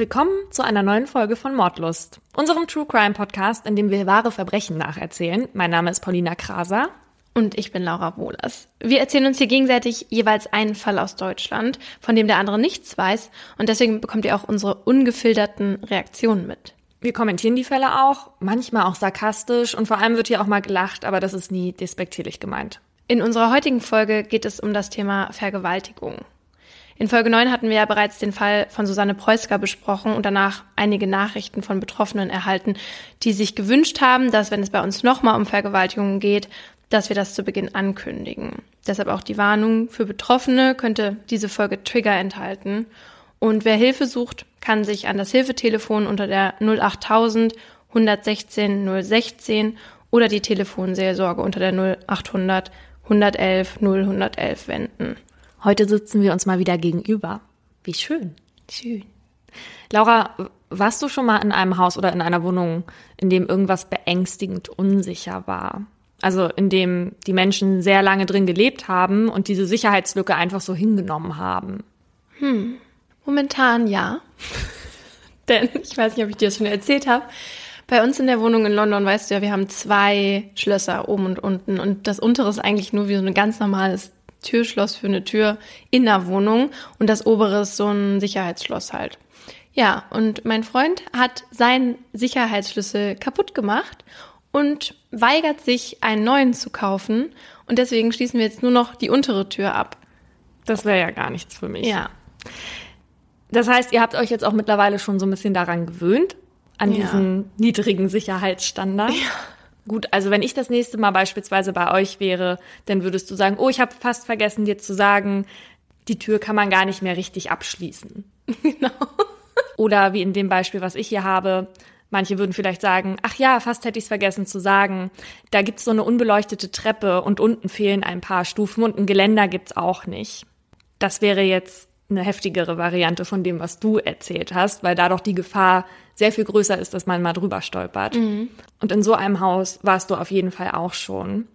Willkommen zu einer neuen Folge von Mordlust, unserem True Crime Podcast, in dem wir wahre Verbrechen nacherzählen. Mein Name ist Paulina Kraser. Und ich bin Laura Wohlers. Wir erzählen uns hier gegenseitig jeweils einen Fall aus Deutschland, von dem der andere nichts weiß. Und deswegen bekommt ihr auch unsere ungefilterten Reaktionen mit. Wir kommentieren die Fälle auch, manchmal auch sarkastisch und vor allem wird hier auch mal gelacht, aber das ist nie despektierlich gemeint. In unserer heutigen Folge geht es um das Thema Vergewaltigung. In Folge 9 hatten wir ja bereits den Fall von Susanne Preusker besprochen und danach einige Nachrichten von Betroffenen erhalten, die sich gewünscht haben, dass wenn es bei uns nochmal um Vergewaltigungen geht, dass wir das zu Beginn ankündigen. Deshalb auch die Warnung für Betroffene könnte diese Folge Trigger enthalten. Und wer Hilfe sucht, kann sich an das Hilfetelefon unter der 08000 116 016 oder die Telefonseelsorge unter der 0800 111 0111 wenden. Heute sitzen wir uns mal wieder gegenüber. Wie schön. Schön. Laura, warst du schon mal in einem Haus oder in einer Wohnung, in dem irgendwas beängstigend unsicher war? Also in dem die Menschen sehr lange drin gelebt haben und diese Sicherheitslücke einfach so hingenommen haben. Hm. Momentan ja. Denn ich weiß nicht, ob ich dir das schon erzählt habe. Bei uns in der Wohnung in London, weißt du ja, wir haben zwei Schlösser oben und unten. Und das untere ist eigentlich nur wie so ein ganz normales Türschloss für eine Tür in der Wohnung. Und das obere ist so ein Sicherheitsschloss halt. Ja, und mein Freund hat seinen Sicherheitsschlüssel kaputt gemacht und weigert sich, einen neuen zu kaufen. Und deswegen schließen wir jetzt nur noch die untere Tür ab. Das wäre ja gar nichts für mich. Ja. Das heißt, ihr habt euch jetzt auch mittlerweile schon so ein bisschen daran gewöhnt, an Ja. diesen niedrigen Sicherheitsstandard. Ja. Gut, also wenn ich das nächste Mal beispielsweise bei euch wäre, dann würdest du sagen, oh, ich habe fast vergessen dir zu sagen, die Tür kann man gar nicht mehr richtig abschließen. Genau. Oder wie in dem Beispiel, was ich hier habe, manche würden vielleicht sagen, ach ja, fast hätte ich es vergessen zu sagen, da gibt's so eine unbeleuchtete Treppe und unten fehlen ein paar Stufen und ein Geländer gibt's auch nicht. Das wäre jetzt eine heftigere Variante von dem, was du erzählt hast, weil da doch die Gefahr sehr viel größer ist, dass man mal drüber stolpert. Und in so einem Haus warst du auf jeden Fall auch schon.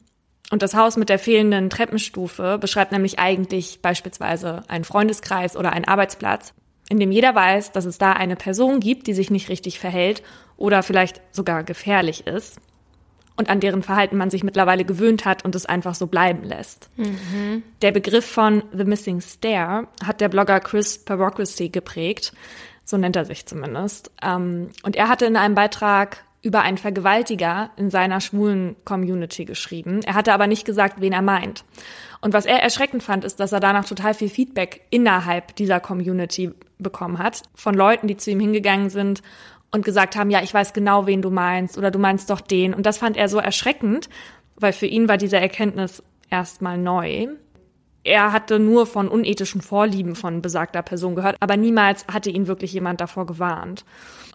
Und das Haus mit der fehlenden Treppenstufe beschreibt nämlich eigentlich beispielsweise einen Freundeskreis oder einen Arbeitsplatz, in dem jeder weiß, dass es da eine Person gibt, die sich nicht richtig verhält oder vielleicht sogar gefährlich ist und an deren Verhalten man sich mittlerweile gewöhnt hat und es einfach so bleiben lässt. Der Begriff von The Missing Stair hat der Blogger Chris Perocracy geprägt, so nennt er sich zumindest. Ähm, Und er hatte in einem Beitrag über einen Vergewaltiger in seiner schwulen Community geschrieben. Er hatte aber nicht gesagt, wen er meint. Und was er erschreckend fand, ist, dass er danach total viel Feedback innerhalb dieser Community bekommen hat. Von Leuten, die zu ihm hingegangen sind und gesagt haben, ja, ich weiß genau, wen du meinst oder du meinst doch den. Und das fand er so erschreckend, weil für ihn war diese Erkenntnis erstmal neu. Er hatte nur von unethischen Vorlieben von besagter Person gehört, aber niemals hatte ihn wirklich jemand davor gewarnt.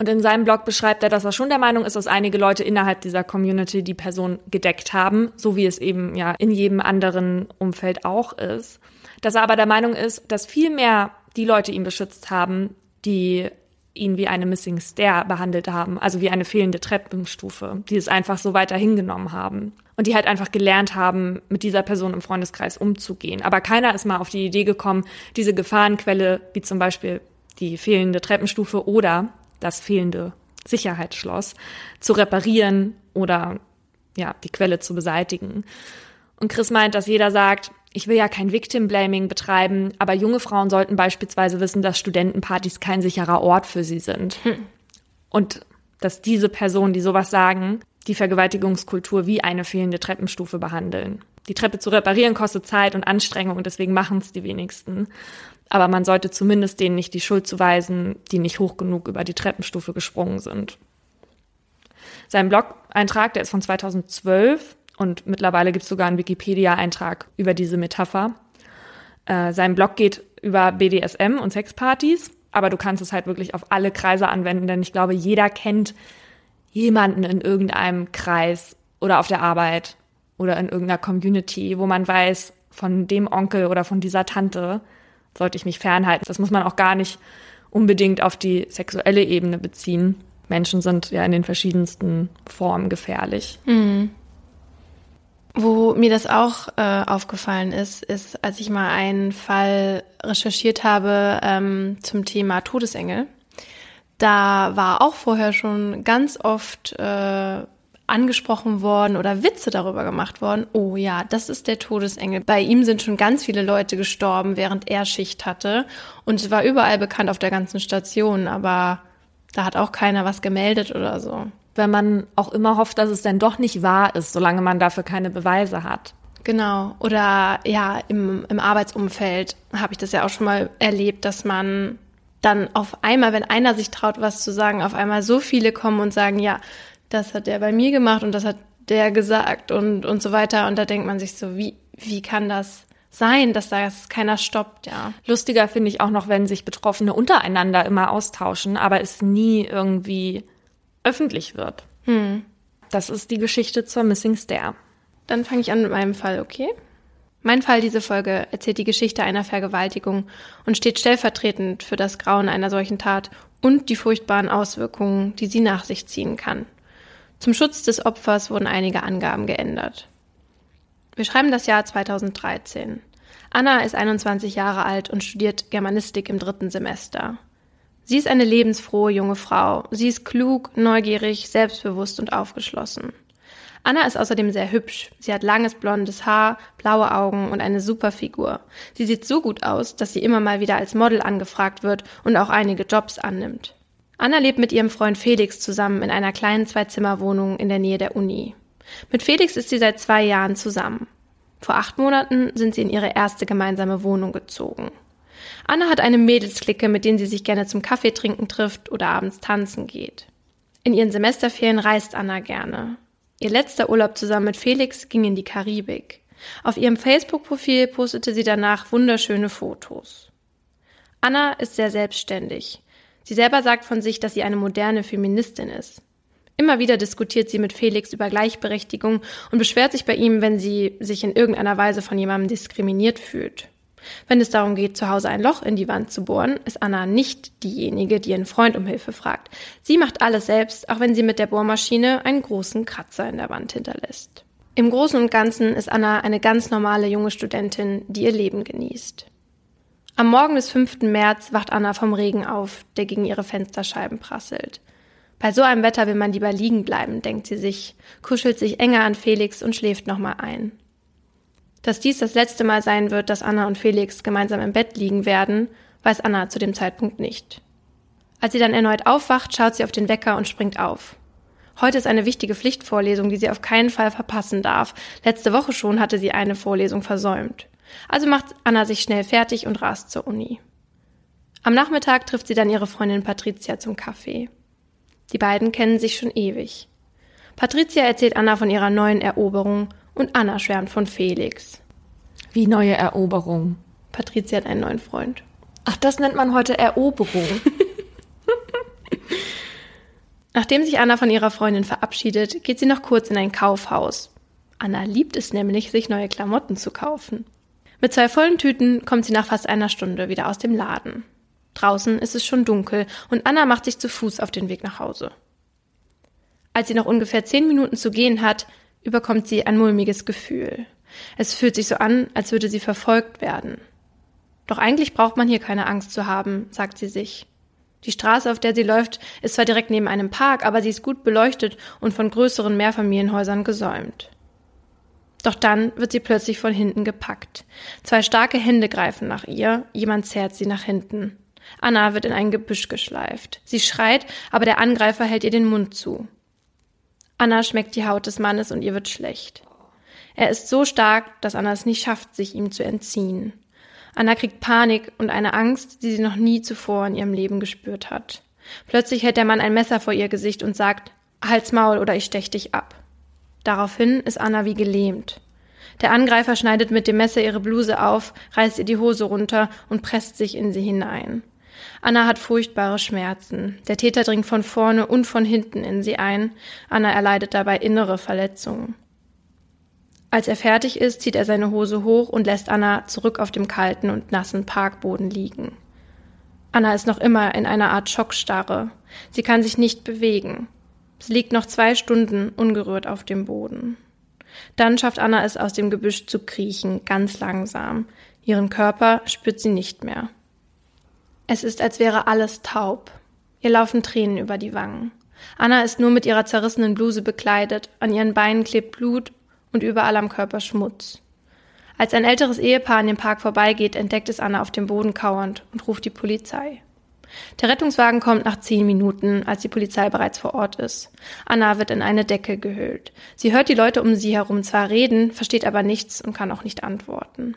Und in seinem Blog beschreibt er, dass er schon der Meinung ist, dass einige Leute innerhalb dieser Community die Person gedeckt haben, so wie es eben ja in jedem anderen Umfeld auch ist. Dass er aber der Meinung ist, dass viel mehr die Leute ihn beschützt haben, die ihn wie eine Missing Stair behandelt haben, also wie eine fehlende Treppenstufe, die es einfach so weiter hingenommen haben. Und die halt einfach gelernt haben, mit dieser Person im Freundeskreis umzugehen. Aber keiner ist mal auf die Idee gekommen, diese Gefahrenquelle, wie zum Beispiel die fehlende Treppenstufe oder das fehlende Sicherheitsschloss, zu reparieren oder ja, die Quelle zu beseitigen. Und Chris meint, dass jeder sagt, ich will ja kein Victim Blaming betreiben, aber junge Frauen sollten beispielsweise wissen, dass Studentenpartys kein sicherer Ort für sie sind. Und dass diese Personen, die sowas sagen, die Vergewaltigungskultur wie eine fehlende Treppenstufe behandeln. Die Treppe zu reparieren kostet Zeit und Anstrengung und deswegen machen es die wenigsten. Aber man sollte zumindest denen nicht die Schuld zuweisen, die nicht hoch genug über die Treppenstufe gesprungen sind. Sein Blog-Eintrag, der ist von 2012 und mittlerweile gibt es sogar einen Wikipedia-Eintrag über diese Metapher. Äh, sein Blog geht über BDSM und Sexpartys, aber du kannst es halt wirklich auf alle Kreise anwenden, denn ich glaube, jeder kennt jemanden in irgendeinem Kreis oder auf der Arbeit oder in irgendeiner Community, wo man weiß, von dem Onkel oder von dieser Tante sollte ich mich fernhalten. Das muss man auch gar nicht unbedingt auf die sexuelle Ebene beziehen. Menschen sind ja in den verschiedensten Formen gefährlich. Wo mir das auch äh, aufgefallen ist, ist, als ich mal einen Fall recherchiert habe ähm, zum Thema Todesengel. Da war auch vorher schon ganz oft äh, angesprochen worden oder Witze darüber gemacht worden. Oh ja, das ist der Todesengel. Bei ihm sind schon ganz viele Leute gestorben, während er Schicht hatte. Und es war überall bekannt auf der ganzen Station, aber da hat auch keiner was gemeldet oder so. Wenn man auch immer hofft, dass es denn doch nicht wahr ist, solange man dafür keine Beweise hat. Genau. Oder ja, im, im Arbeitsumfeld habe ich das ja auch schon mal erlebt, dass man dann auf einmal, wenn einer sich traut, was zu sagen, auf einmal so viele kommen und sagen, ja, das hat der bei mir gemacht und das hat der gesagt und, und so weiter. Und da denkt man sich so, wie, wie kann das sein, dass das keiner stoppt, ja. Lustiger finde ich auch noch, wenn sich Betroffene untereinander immer austauschen, aber es nie irgendwie öffentlich wird. Hm. Das ist die Geschichte zur Missing Stair. Dann fange ich an mit meinem Fall, okay? Mein Fall diese Folge erzählt die Geschichte einer Vergewaltigung und steht stellvertretend für das Grauen einer solchen Tat und die furchtbaren Auswirkungen, die sie nach sich ziehen kann. Zum Schutz des Opfers wurden einige Angaben geändert. Wir schreiben das Jahr 2013. Anna ist 21 Jahre alt und studiert Germanistik im dritten Semester. Sie ist eine lebensfrohe junge Frau. Sie ist klug, neugierig, selbstbewusst und aufgeschlossen. Anna ist außerdem sehr hübsch. Sie hat langes blondes Haar, blaue Augen und eine super Figur. Sie sieht so gut aus, dass sie immer mal wieder als Model angefragt wird und auch einige Jobs annimmt. Anna lebt mit ihrem Freund Felix zusammen in einer kleinen Zwei-Zimmer-Wohnung in der Nähe der Uni. Mit Felix ist sie seit zwei Jahren zusammen. Vor acht Monaten sind sie in ihre erste gemeinsame Wohnung gezogen. Anna hat eine Mädelsklicke, mit denen sie sich gerne zum Kaffee trinken trifft oder abends tanzen geht. In ihren Semesterferien reist Anna gerne. Ihr letzter Urlaub zusammen mit Felix ging in die Karibik. Auf ihrem Facebook-Profil postete sie danach wunderschöne Fotos. Anna ist sehr selbstständig. Sie selber sagt von sich, dass sie eine moderne Feministin ist. Immer wieder diskutiert sie mit Felix über Gleichberechtigung und beschwert sich bei ihm, wenn sie sich in irgendeiner Weise von jemandem diskriminiert fühlt. Wenn es darum geht, zu Hause ein Loch in die Wand zu bohren, ist Anna nicht diejenige, die ihren Freund um Hilfe fragt. Sie macht alles selbst, auch wenn sie mit der Bohrmaschine einen großen Kratzer in der Wand hinterlässt. Im Großen und Ganzen ist Anna eine ganz normale junge Studentin, die ihr Leben genießt. Am Morgen des 5. März wacht Anna vom Regen auf, der gegen ihre Fensterscheiben prasselt. Bei so einem Wetter will man lieber liegen bleiben, denkt sie sich, kuschelt sich enger an Felix und schläft nochmal ein. Dass dies das letzte Mal sein wird, dass Anna und Felix gemeinsam im Bett liegen werden, weiß Anna zu dem Zeitpunkt nicht. Als sie dann erneut aufwacht, schaut sie auf den Wecker und springt auf. Heute ist eine wichtige Pflichtvorlesung, die sie auf keinen Fall verpassen darf. Letzte Woche schon hatte sie eine Vorlesung versäumt. Also macht Anna sich schnell fertig und rast zur Uni. Am Nachmittag trifft sie dann ihre Freundin Patricia zum Kaffee. Die beiden kennen sich schon ewig. Patricia erzählt Anna von ihrer neuen Eroberung und Anna schwärmt von Felix. Wie neue Eroberung? Patricia hat einen neuen Freund. Ach, das nennt man heute Eroberung. Nachdem sich Anna von ihrer Freundin verabschiedet, geht sie noch kurz in ein Kaufhaus. Anna liebt es nämlich, sich neue Klamotten zu kaufen. Mit zwei vollen Tüten kommt sie nach fast einer Stunde wieder aus dem Laden. Draußen ist es schon dunkel und Anna macht sich zu Fuß auf den Weg nach Hause. Als sie noch ungefähr zehn Minuten zu gehen hat, überkommt sie ein mulmiges Gefühl. Es fühlt sich so an, als würde sie verfolgt werden. Doch eigentlich braucht man hier keine Angst zu haben, sagt sie sich. Die Straße, auf der sie läuft, ist zwar direkt neben einem Park, aber sie ist gut beleuchtet und von größeren Mehrfamilienhäusern gesäumt. Doch dann wird sie plötzlich von hinten gepackt. Zwei starke Hände greifen nach ihr, jemand zerrt sie nach hinten. Anna wird in ein Gebüsch geschleift. Sie schreit, aber der Angreifer hält ihr den Mund zu. Anna schmeckt die Haut des Mannes und ihr wird schlecht. Er ist so stark, dass Anna es nicht schafft, sich ihm zu entziehen. Anna kriegt Panik und eine Angst, die sie noch nie zuvor in ihrem Leben gespürt hat. Plötzlich hält der Mann ein Messer vor ihr Gesicht und sagt, Halt's Maul oder ich stech dich ab. Daraufhin ist Anna wie gelähmt. Der Angreifer schneidet mit dem Messer ihre Bluse auf, reißt ihr die Hose runter und presst sich in sie hinein. Anna hat furchtbare Schmerzen. Der Täter dringt von vorne und von hinten in sie ein. Anna erleidet dabei innere Verletzungen. Als er fertig ist, zieht er seine Hose hoch und lässt Anna zurück auf dem kalten und nassen Parkboden liegen. Anna ist noch immer in einer Art Schockstarre. Sie kann sich nicht bewegen. Sie liegt noch zwei Stunden ungerührt auf dem Boden. Dann schafft Anna es aus dem Gebüsch zu kriechen, ganz langsam. Ihren Körper spürt sie nicht mehr. Es ist, als wäre alles taub. Ihr laufen Tränen über die Wangen. Anna ist nur mit ihrer zerrissenen Bluse bekleidet, an ihren Beinen klebt Blut und überall am Körper Schmutz. Als ein älteres Ehepaar an dem Park vorbeigeht, entdeckt es Anna auf dem Boden kauernd und ruft die Polizei. Der Rettungswagen kommt nach zehn Minuten, als die Polizei bereits vor Ort ist. Anna wird in eine Decke gehüllt. Sie hört die Leute um sie herum zwar reden, versteht aber nichts und kann auch nicht antworten.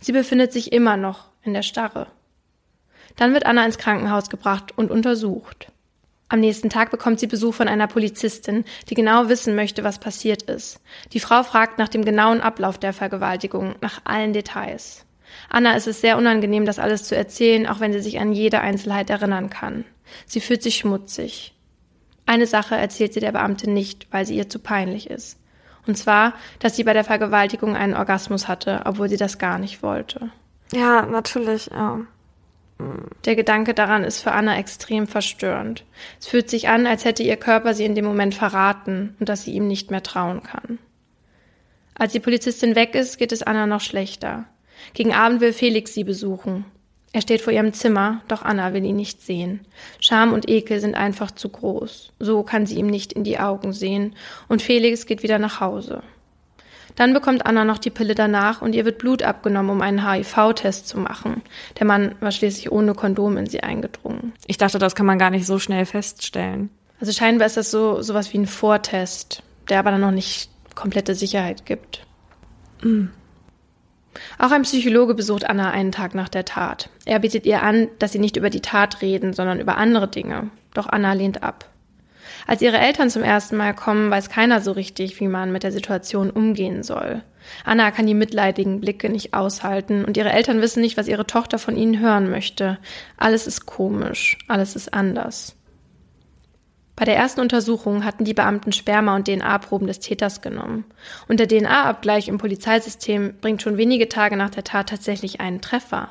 Sie befindet sich immer noch in der Starre. Dann wird Anna ins Krankenhaus gebracht und untersucht. Am nächsten Tag bekommt sie Besuch von einer Polizistin, die genau wissen möchte, was passiert ist. Die Frau fragt nach dem genauen Ablauf der Vergewaltigung, nach allen Details. Anna ist es sehr unangenehm, das alles zu erzählen, auch wenn sie sich an jede Einzelheit erinnern kann. Sie fühlt sich schmutzig. Eine Sache erzählt sie der Beamtin nicht, weil sie ihr zu peinlich ist. Und zwar, dass sie bei der Vergewaltigung einen Orgasmus hatte, obwohl sie das gar nicht wollte. Ja, natürlich, ja. Der Gedanke daran ist für Anna extrem verstörend. Es fühlt sich an, als hätte ihr Körper sie in dem Moment verraten und dass sie ihm nicht mehr trauen kann. Als die Polizistin weg ist, geht es Anna noch schlechter. Gegen Abend will Felix sie besuchen. Er steht vor ihrem Zimmer, doch Anna will ihn nicht sehen. Scham und Ekel sind einfach zu groß. So kann sie ihm nicht in die Augen sehen, und Felix geht wieder nach Hause. Dann bekommt Anna noch die Pille danach und ihr wird Blut abgenommen, um einen HIV-Test zu machen. Der Mann war schließlich ohne Kondom in sie eingedrungen. Ich dachte, das kann man gar nicht so schnell feststellen. Also scheinbar ist das so sowas wie ein Vortest, der aber dann noch nicht komplette Sicherheit gibt. Mhm. Auch ein Psychologe besucht Anna einen Tag nach der Tat. Er bietet ihr an, dass sie nicht über die Tat reden, sondern über andere Dinge. Doch Anna lehnt ab. Als ihre Eltern zum ersten Mal kommen, weiß keiner so richtig, wie man mit der Situation umgehen soll. Anna kann die mitleidigen Blicke nicht aushalten und ihre Eltern wissen nicht, was ihre Tochter von ihnen hören möchte. Alles ist komisch, alles ist anders. Bei der ersten Untersuchung hatten die Beamten Sperma und DNA-Proben des Täters genommen. Und der DNA-Abgleich im Polizeisystem bringt schon wenige Tage nach der Tat tatsächlich einen Treffer.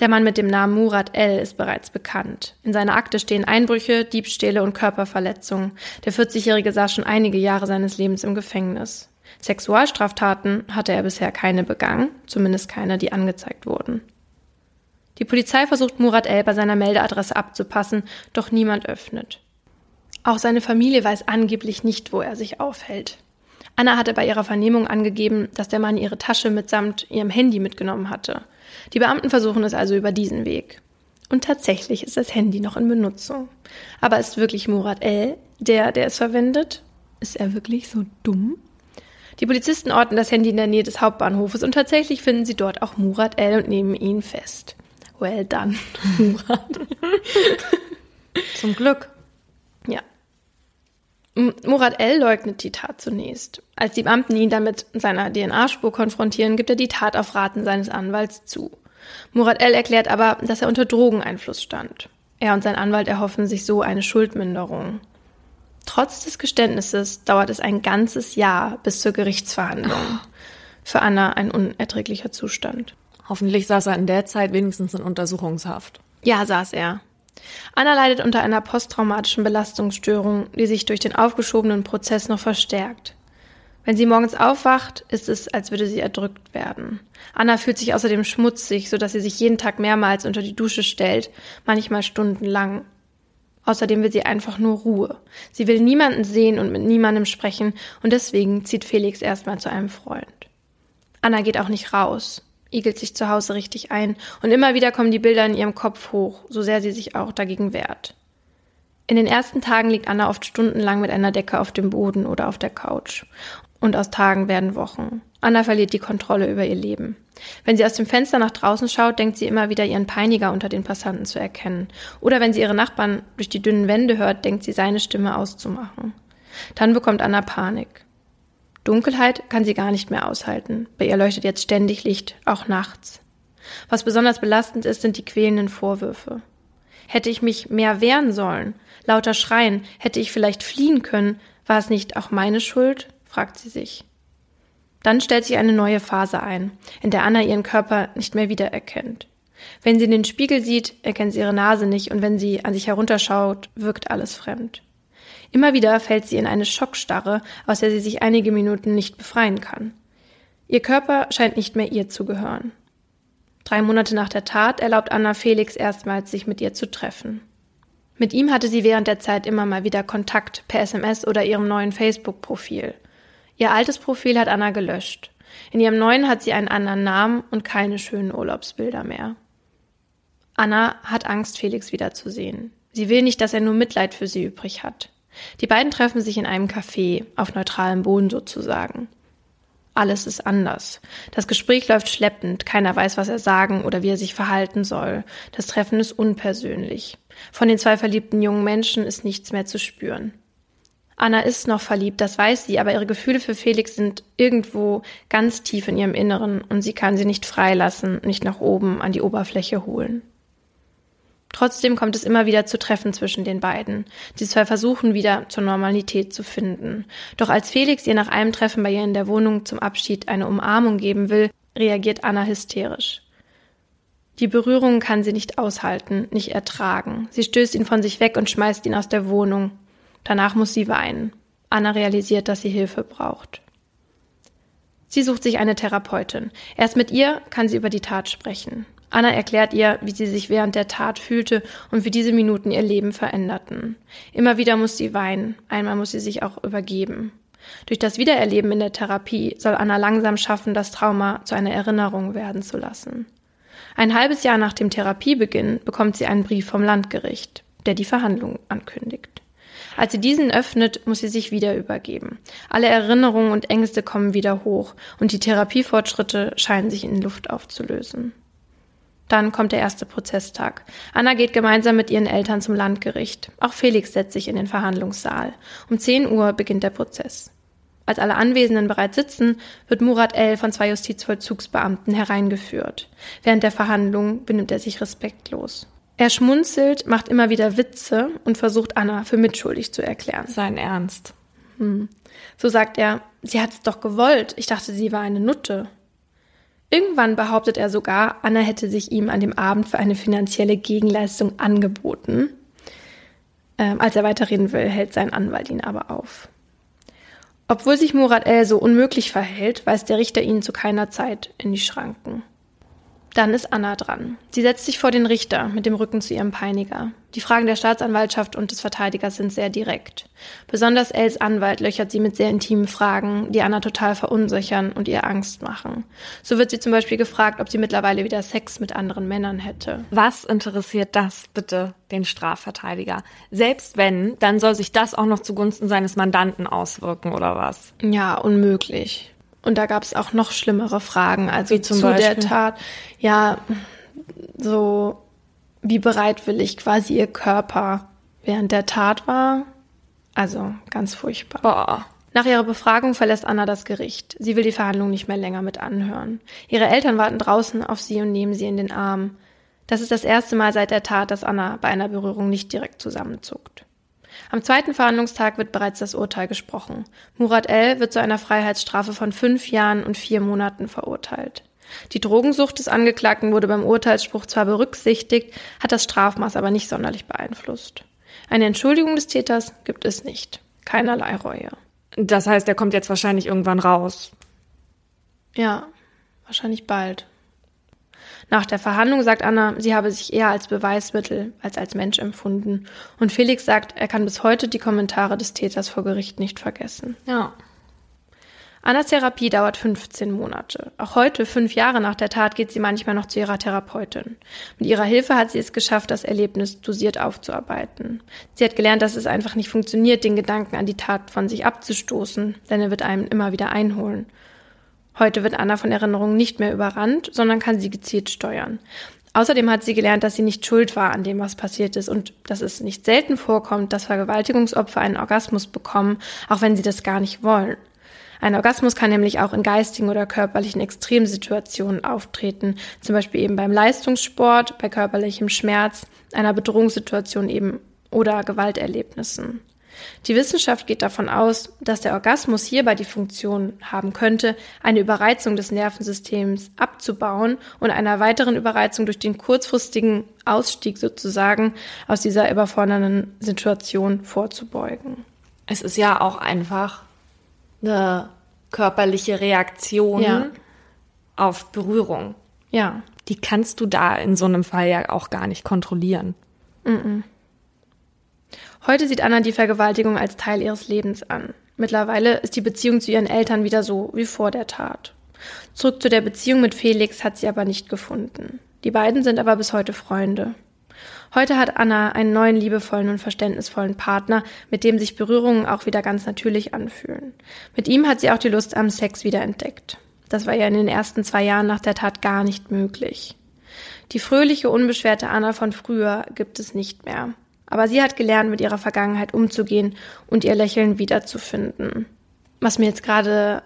Der Mann mit dem Namen Murat L. ist bereits bekannt. In seiner Akte stehen Einbrüche, Diebstähle und Körperverletzungen. Der 40-Jährige saß schon einige Jahre seines Lebens im Gefängnis. Sexualstraftaten hatte er bisher keine begangen, zumindest keine, die angezeigt wurden. Die Polizei versucht Murat L. bei seiner Meldeadresse abzupassen, doch niemand öffnet. Auch seine Familie weiß angeblich nicht, wo er sich aufhält. Anna hatte bei ihrer Vernehmung angegeben, dass der Mann ihre Tasche mitsamt ihrem Handy mitgenommen hatte. Die Beamten versuchen es also über diesen Weg. Und tatsächlich ist das Handy noch in Benutzung. Aber ist wirklich Murat L. der, der es verwendet? Ist er wirklich so dumm? Die Polizisten orten das Handy in der Nähe des Hauptbahnhofes und tatsächlich finden sie dort auch Murat L. und nehmen ihn fest. Well done, Murat. Zum Glück. Ja. Murat L. leugnet die Tat zunächst. Als die Beamten ihn damit seiner DNA-Spur konfrontieren, gibt er die Tat auf Raten seines Anwalts zu. Murat L. erklärt aber, dass er unter Drogeneinfluss stand. Er und sein Anwalt erhoffen sich so eine Schuldminderung. Trotz des Geständnisses dauert es ein ganzes Jahr bis zur Gerichtsverhandlung. Für Anna ein unerträglicher Zustand. Hoffentlich saß er in der Zeit wenigstens in Untersuchungshaft. Ja, saß er. Anna leidet unter einer posttraumatischen Belastungsstörung, die sich durch den aufgeschobenen Prozess noch verstärkt. Wenn sie morgens aufwacht, ist es, als würde sie erdrückt werden. Anna fühlt sich außerdem schmutzig, sodass sie sich jeden Tag mehrmals unter die Dusche stellt, manchmal stundenlang. Außerdem will sie einfach nur Ruhe. Sie will niemanden sehen und mit niemandem sprechen und deswegen zieht Felix erstmal zu einem Freund. Anna geht auch nicht raus igelt sich zu Hause richtig ein und immer wieder kommen die Bilder in ihrem Kopf hoch, so sehr sie sich auch dagegen wehrt. In den ersten Tagen liegt Anna oft stundenlang mit einer Decke auf dem Boden oder auf der Couch. Und aus Tagen werden Wochen. Anna verliert die Kontrolle über ihr Leben. Wenn sie aus dem Fenster nach draußen schaut, denkt sie immer wieder ihren Peiniger unter den Passanten zu erkennen. Oder wenn sie ihre Nachbarn durch die dünnen Wände hört, denkt sie seine Stimme auszumachen. Dann bekommt Anna Panik. Dunkelheit kann sie gar nicht mehr aushalten. Bei ihr leuchtet jetzt ständig Licht, auch nachts. Was besonders belastend ist, sind die quälenden Vorwürfe. Hätte ich mich mehr wehren sollen, lauter schreien, hätte ich vielleicht fliehen können, war es nicht auch meine Schuld? fragt sie sich. Dann stellt sich eine neue Phase ein, in der Anna ihren Körper nicht mehr wiedererkennt. Wenn sie in den Spiegel sieht, erkennt sie ihre Nase nicht und wenn sie an sich herunterschaut, wirkt alles fremd. Immer wieder fällt sie in eine Schockstarre, aus der sie sich einige Minuten nicht befreien kann. Ihr Körper scheint nicht mehr ihr zu gehören. Drei Monate nach der Tat erlaubt Anna Felix erstmals, sich mit ihr zu treffen. Mit ihm hatte sie während der Zeit immer mal wieder Kontakt per SMS oder ihrem neuen Facebook-Profil. Ihr altes Profil hat Anna gelöscht. In ihrem neuen hat sie einen anderen Namen und keine schönen Urlaubsbilder mehr. Anna hat Angst, Felix wiederzusehen. Sie will nicht, dass er nur Mitleid für sie übrig hat. Die beiden treffen sich in einem Café, auf neutralem Boden sozusagen. Alles ist anders. Das Gespräch läuft schleppend, keiner weiß, was er sagen oder wie er sich verhalten soll. Das Treffen ist unpersönlich. Von den zwei verliebten jungen Menschen ist nichts mehr zu spüren. Anna ist noch verliebt, das weiß sie, aber ihre Gefühle für Felix sind irgendwo ganz tief in ihrem Inneren und sie kann sie nicht freilassen, nicht nach oben an die Oberfläche holen. Trotzdem kommt es immer wieder zu Treffen zwischen den beiden. Die zwei versuchen wieder zur Normalität zu finden. Doch als Felix ihr nach einem Treffen bei ihr in der Wohnung zum Abschied eine Umarmung geben will, reagiert Anna hysterisch. Die Berührung kann sie nicht aushalten, nicht ertragen. Sie stößt ihn von sich weg und schmeißt ihn aus der Wohnung. Danach muss sie weinen. Anna realisiert, dass sie Hilfe braucht. Sie sucht sich eine Therapeutin. Erst mit ihr kann sie über die Tat sprechen. Anna erklärt ihr, wie sie sich während der Tat fühlte und wie diese Minuten ihr Leben veränderten. Immer wieder muss sie weinen, einmal muss sie sich auch übergeben. Durch das Wiedererleben in der Therapie soll Anna langsam schaffen, das Trauma zu einer Erinnerung werden zu lassen. Ein halbes Jahr nach dem Therapiebeginn bekommt sie einen Brief vom Landgericht, der die Verhandlung ankündigt. Als sie diesen öffnet, muss sie sich wieder übergeben. Alle Erinnerungen und Ängste kommen wieder hoch und die Therapiefortschritte scheinen sich in Luft aufzulösen. Dann kommt der erste Prozesstag. Anna geht gemeinsam mit ihren Eltern zum Landgericht. Auch Felix setzt sich in den Verhandlungssaal. Um 10 Uhr beginnt der Prozess. Als alle Anwesenden bereits sitzen, wird Murat L. von zwei Justizvollzugsbeamten hereingeführt. Während der Verhandlung benimmt er sich respektlos. Er schmunzelt, macht immer wieder Witze und versucht Anna für mitschuldig zu erklären. Sein Ernst. Hm. So sagt er, sie hat es doch gewollt. Ich dachte, sie war eine Nutte. Irgendwann behauptet er sogar, Anna hätte sich ihm an dem Abend für eine finanzielle Gegenleistung angeboten. Ähm, als er weiterreden will, hält sein Anwalt ihn aber auf. Obwohl sich Murat El so unmöglich verhält, weist der Richter ihn zu keiner Zeit in die Schranken. Dann ist Anna dran. Sie setzt sich vor den Richter mit dem Rücken zu ihrem Peiniger. Die Fragen der Staatsanwaltschaft und des Verteidigers sind sehr direkt. Besonders Els Anwalt löchert sie mit sehr intimen Fragen, die Anna total verunsichern und ihr Angst machen. So wird sie zum Beispiel gefragt, ob sie mittlerweile wieder Sex mit anderen Männern hätte. Was interessiert das bitte den Strafverteidiger? Selbst wenn, dann soll sich das auch noch zugunsten seines Mandanten auswirken, oder was? Ja, unmöglich. Und da gab es auch noch schlimmere Fragen, also wie zum zu Beispiel? der Tat. Ja, so wie bereitwillig quasi ihr Körper während der Tat war. Also ganz furchtbar. Boah. Nach ihrer Befragung verlässt Anna das Gericht. Sie will die Verhandlung nicht mehr länger mit anhören. Ihre Eltern warten draußen auf sie und nehmen sie in den Arm. Das ist das erste Mal seit der Tat, dass Anna bei einer Berührung nicht direkt zusammenzuckt. Am zweiten Verhandlungstag wird bereits das Urteil gesprochen. Murat L. wird zu einer Freiheitsstrafe von fünf Jahren und vier Monaten verurteilt. Die Drogensucht des Angeklagten wurde beim Urteilsspruch zwar berücksichtigt, hat das Strafmaß aber nicht sonderlich beeinflusst. Eine Entschuldigung des Täters gibt es nicht. Keinerlei Reue. Das heißt, er kommt jetzt wahrscheinlich irgendwann raus. Ja, wahrscheinlich bald. Nach der Verhandlung sagt Anna, sie habe sich eher als Beweismittel als als Mensch empfunden. Und Felix sagt, er kann bis heute die Kommentare des Täters vor Gericht nicht vergessen. Ja. Annas Therapie dauert 15 Monate. Auch heute, fünf Jahre nach der Tat, geht sie manchmal noch zu ihrer Therapeutin. Mit ihrer Hilfe hat sie es geschafft, das Erlebnis dosiert aufzuarbeiten. Sie hat gelernt, dass es einfach nicht funktioniert, den Gedanken an die Tat von sich abzustoßen, denn er wird einem immer wieder einholen. Heute wird Anna von Erinnerungen nicht mehr überrannt, sondern kann sie gezielt steuern. Außerdem hat sie gelernt, dass sie nicht schuld war an dem, was passiert ist und dass es nicht selten vorkommt, dass Vergewaltigungsopfer einen Orgasmus bekommen, auch wenn sie das gar nicht wollen. Ein Orgasmus kann nämlich auch in geistigen oder körperlichen Extremsituationen auftreten, zum Beispiel eben beim Leistungssport, bei körperlichem Schmerz, einer Bedrohungssituation eben oder Gewalterlebnissen. Die Wissenschaft geht davon aus, dass der Orgasmus hierbei die Funktion haben könnte, eine Überreizung des Nervensystems abzubauen und einer weiteren Überreizung durch den kurzfristigen Ausstieg sozusagen aus dieser überfordernden Situation vorzubeugen. Es ist ja auch einfach eine körperliche Reaktion ja. auf Berührung. Ja. Die kannst du da in so einem Fall ja auch gar nicht kontrollieren. Mm -mm. Heute sieht Anna die Vergewaltigung als Teil ihres Lebens an. Mittlerweile ist die Beziehung zu ihren Eltern wieder so wie vor der Tat. Zurück zu der Beziehung mit Felix hat sie aber nicht gefunden. Die beiden sind aber bis heute Freunde. Heute hat Anna einen neuen liebevollen und verständnisvollen Partner, mit dem sich Berührungen auch wieder ganz natürlich anfühlen. Mit ihm hat sie auch die Lust am Sex wieder entdeckt. Das war ja in den ersten zwei Jahren nach der Tat gar nicht möglich. Die fröhliche, unbeschwerte Anna von früher gibt es nicht mehr. Aber sie hat gelernt, mit ihrer Vergangenheit umzugehen und ihr Lächeln wiederzufinden. Was mir jetzt gerade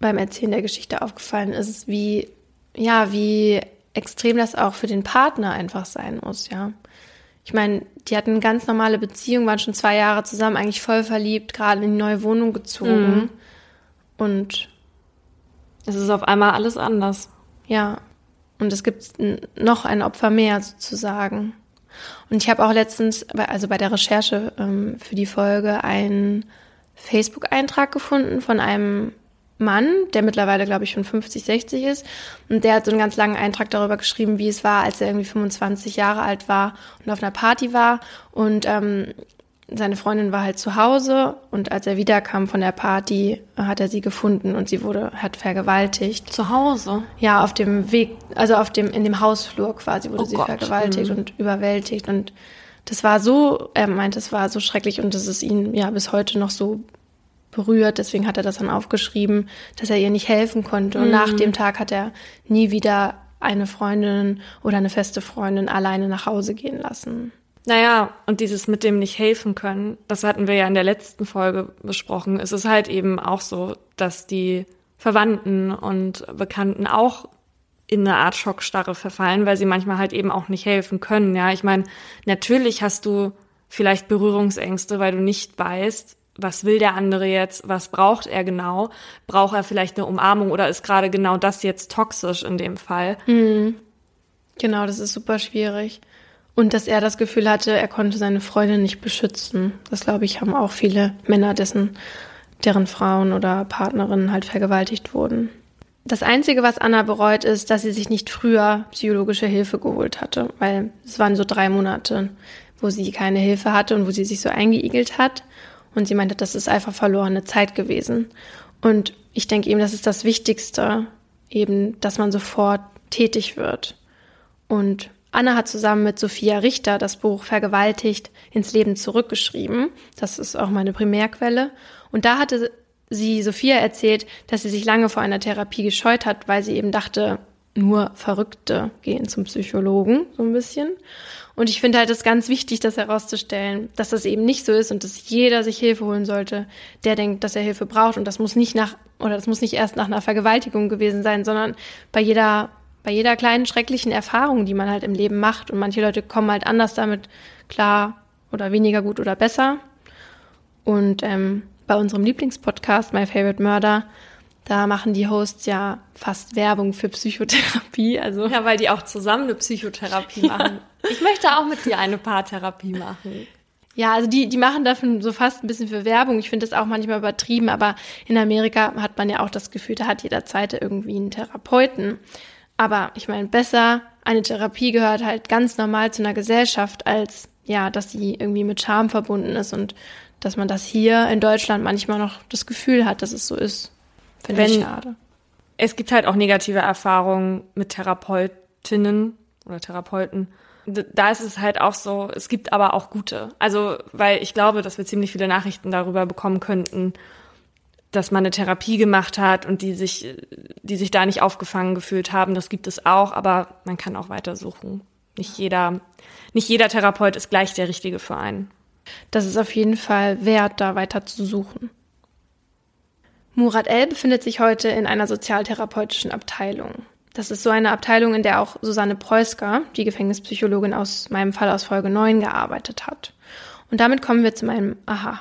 beim Erzählen der Geschichte aufgefallen ist, ist, wie, ja, wie extrem das auch für den Partner einfach sein muss, ja. Ich meine, die hatten eine ganz normale Beziehung, waren schon zwei Jahre zusammen, eigentlich voll verliebt, gerade in die neue Wohnung gezogen. Mhm. Und es ist auf einmal alles anders. Ja. Und es gibt noch ein Opfer mehr sozusagen. Und ich habe auch letztens, also bei der Recherche ähm, für die Folge, einen Facebook-Eintrag gefunden von einem Mann, der mittlerweile, glaube ich, schon 50, 60 ist. Und der hat so einen ganz langen Eintrag darüber geschrieben, wie es war, als er irgendwie 25 Jahre alt war und auf einer Party war. Und ähm, seine Freundin war halt zu Hause und als er wiederkam von der Party, hat er sie gefunden und sie wurde, hat vergewaltigt. Zu Hause? Ja, auf dem Weg, also auf dem, in dem Hausflur quasi wurde oh sie Gott. vergewaltigt mhm. und überwältigt und das war so, er meint, es war so schrecklich und das ist ihn ja bis heute noch so berührt. Deswegen hat er das dann aufgeschrieben, dass er ihr nicht helfen konnte. Und mhm. nach dem Tag hat er nie wieder eine Freundin oder eine feste Freundin alleine nach Hause gehen lassen. Naja, und dieses mit dem nicht helfen können, das hatten wir ja in der letzten Folge besprochen. Es ist halt eben auch so, dass die Verwandten und Bekannten auch in eine Art Schockstarre verfallen, weil sie manchmal halt eben auch nicht helfen können. Ja, ich meine, natürlich hast du vielleicht Berührungsängste, weil du nicht weißt, was will der andere jetzt, was braucht er genau, braucht er vielleicht eine Umarmung oder ist gerade genau das jetzt toxisch in dem Fall. Mhm. Genau, das ist super schwierig. Und dass er das Gefühl hatte, er konnte seine Freundin nicht beschützen. Das glaube ich, haben auch viele Männer, dessen, deren Frauen oder Partnerinnen halt vergewaltigt wurden. Das Einzige, was Anna bereut, ist, dass sie sich nicht früher psychologische Hilfe geholt hatte, weil es waren so drei Monate, wo sie keine Hilfe hatte und wo sie sich so eingeigelt hat. Und sie meinte, das ist einfach verlorene Zeit gewesen. Und ich denke eben, das ist das Wichtigste, eben, dass man sofort tätig wird. Und Anna hat zusammen mit Sophia Richter das Buch Vergewaltigt ins Leben zurückgeschrieben. Das ist auch meine Primärquelle. Und da hatte sie Sophia erzählt, dass sie sich lange vor einer Therapie gescheut hat, weil sie eben dachte, nur Verrückte gehen zum Psychologen, so ein bisschen. Und ich finde halt es ganz wichtig, das herauszustellen, dass das eben nicht so ist und dass jeder sich Hilfe holen sollte, der denkt, dass er Hilfe braucht. Und das muss nicht nach, oder das muss nicht erst nach einer Vergewaltigung gewesen sein, sondern bei jeder, bei jeder kleinen schrecklichen Erfahrung, die man halt im Leben macht. Und manche Leute kommen halt anders damit klar oder weniger gut oder besser. Und ähm, bei unserem Lieblingspodcast, My Favorite Murder, da machen die Hosts ja fast Werbung für Psychotherapie. Also ja, weil die auch zusammen eine Psychotherapie machen. Ich möchte auch mit dir eine Paartherapie machen. Ja, also die, die machen davon so fast ein bisschen für Werbung. Ich finde das auch manchmal übertrieben, aber in Amerika hat man ja auch das Gefühl, da hat jeder Zweite irgendwie einen Therapeuten. Aber ich meine, besser, eine Therapie gehört halt ganz normal zu einer Gesellschaft, als ja, dass sie irgendwie mit Scham verbunden ist und dass man das hier in Deutschland manchmal noch das Gefühl hat, dass es so ist. Finde ich schade. Es gibt halt auch negative Erfahrungen mit Therapeutinnen oder Therapeuten. Da ist es halt auch so, es gibt aber auch gute. Also, weil ich glaube, dass wir ziemlich viele Nachrichten darüber bekommen könnten, dass man eine Therapie gemacht hat und die sich, die sich da nicht aufgefangen gefühlt haben. Das gibt es auch, aber man kann auch weitersuchen. Nicht jeder, nicht jeder Therapeut ist gleich der richtige für einen. Das ist auf jeden Fall wert, da weiter zu suchen. Murat El befindet sich heute in einer sozialtherapeutischen Abteilung. Das ist so eine Abteilung, in der auch Susanne Preusker, die Gefängnispsychologin aus meinem Fall aus Folge 9, gearbeitet hat. Und damit kommen wir zu meinem Aha.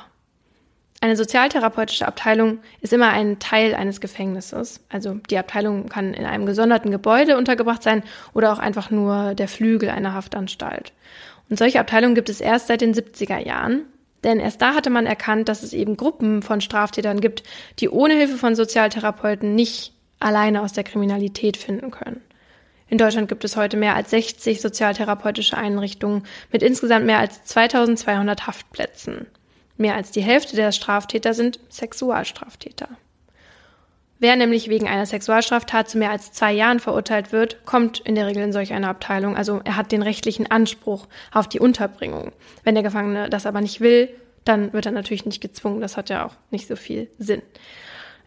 Eine sozialtherapeutische Abteilung ist immer ein Teil eines Gefängnisses. Also die Abteilung kann in einem gesonderten Gebäude untergebracht sein oder auch einfach nur der Flügel einer Haftanstalt. Und solche Abteilungen gibt es erst seit den 70er Jahren. Denn erst da hatte man erkannt, dass es eben Gruppen von Straftätern gibt, die ohne Hilfe von Sozialtherapeuten nicht alleine aus der Kriminalität finden können. In Deutschland gibt es heute mehr als 60 sozialtherapeutische Einrichtungen mit insgesamt mehr als 2200 Haftplätzen. Mehr als die Hälfte der Straftäter sind Sexualstraftäter. Wer nämlich wegen einer Sexualstraftat zu mehr als zwei Jahren verurteilt wird, kommt in der Regel in solch eine Abteilung. Also er hat den rechtlichen Anspruch auf die Unterbringung. Wenn der Gefangene das aber nicht will, dann wird er natürlich nicht gezwungen. Das hat ja auch nicht so viel Sinn.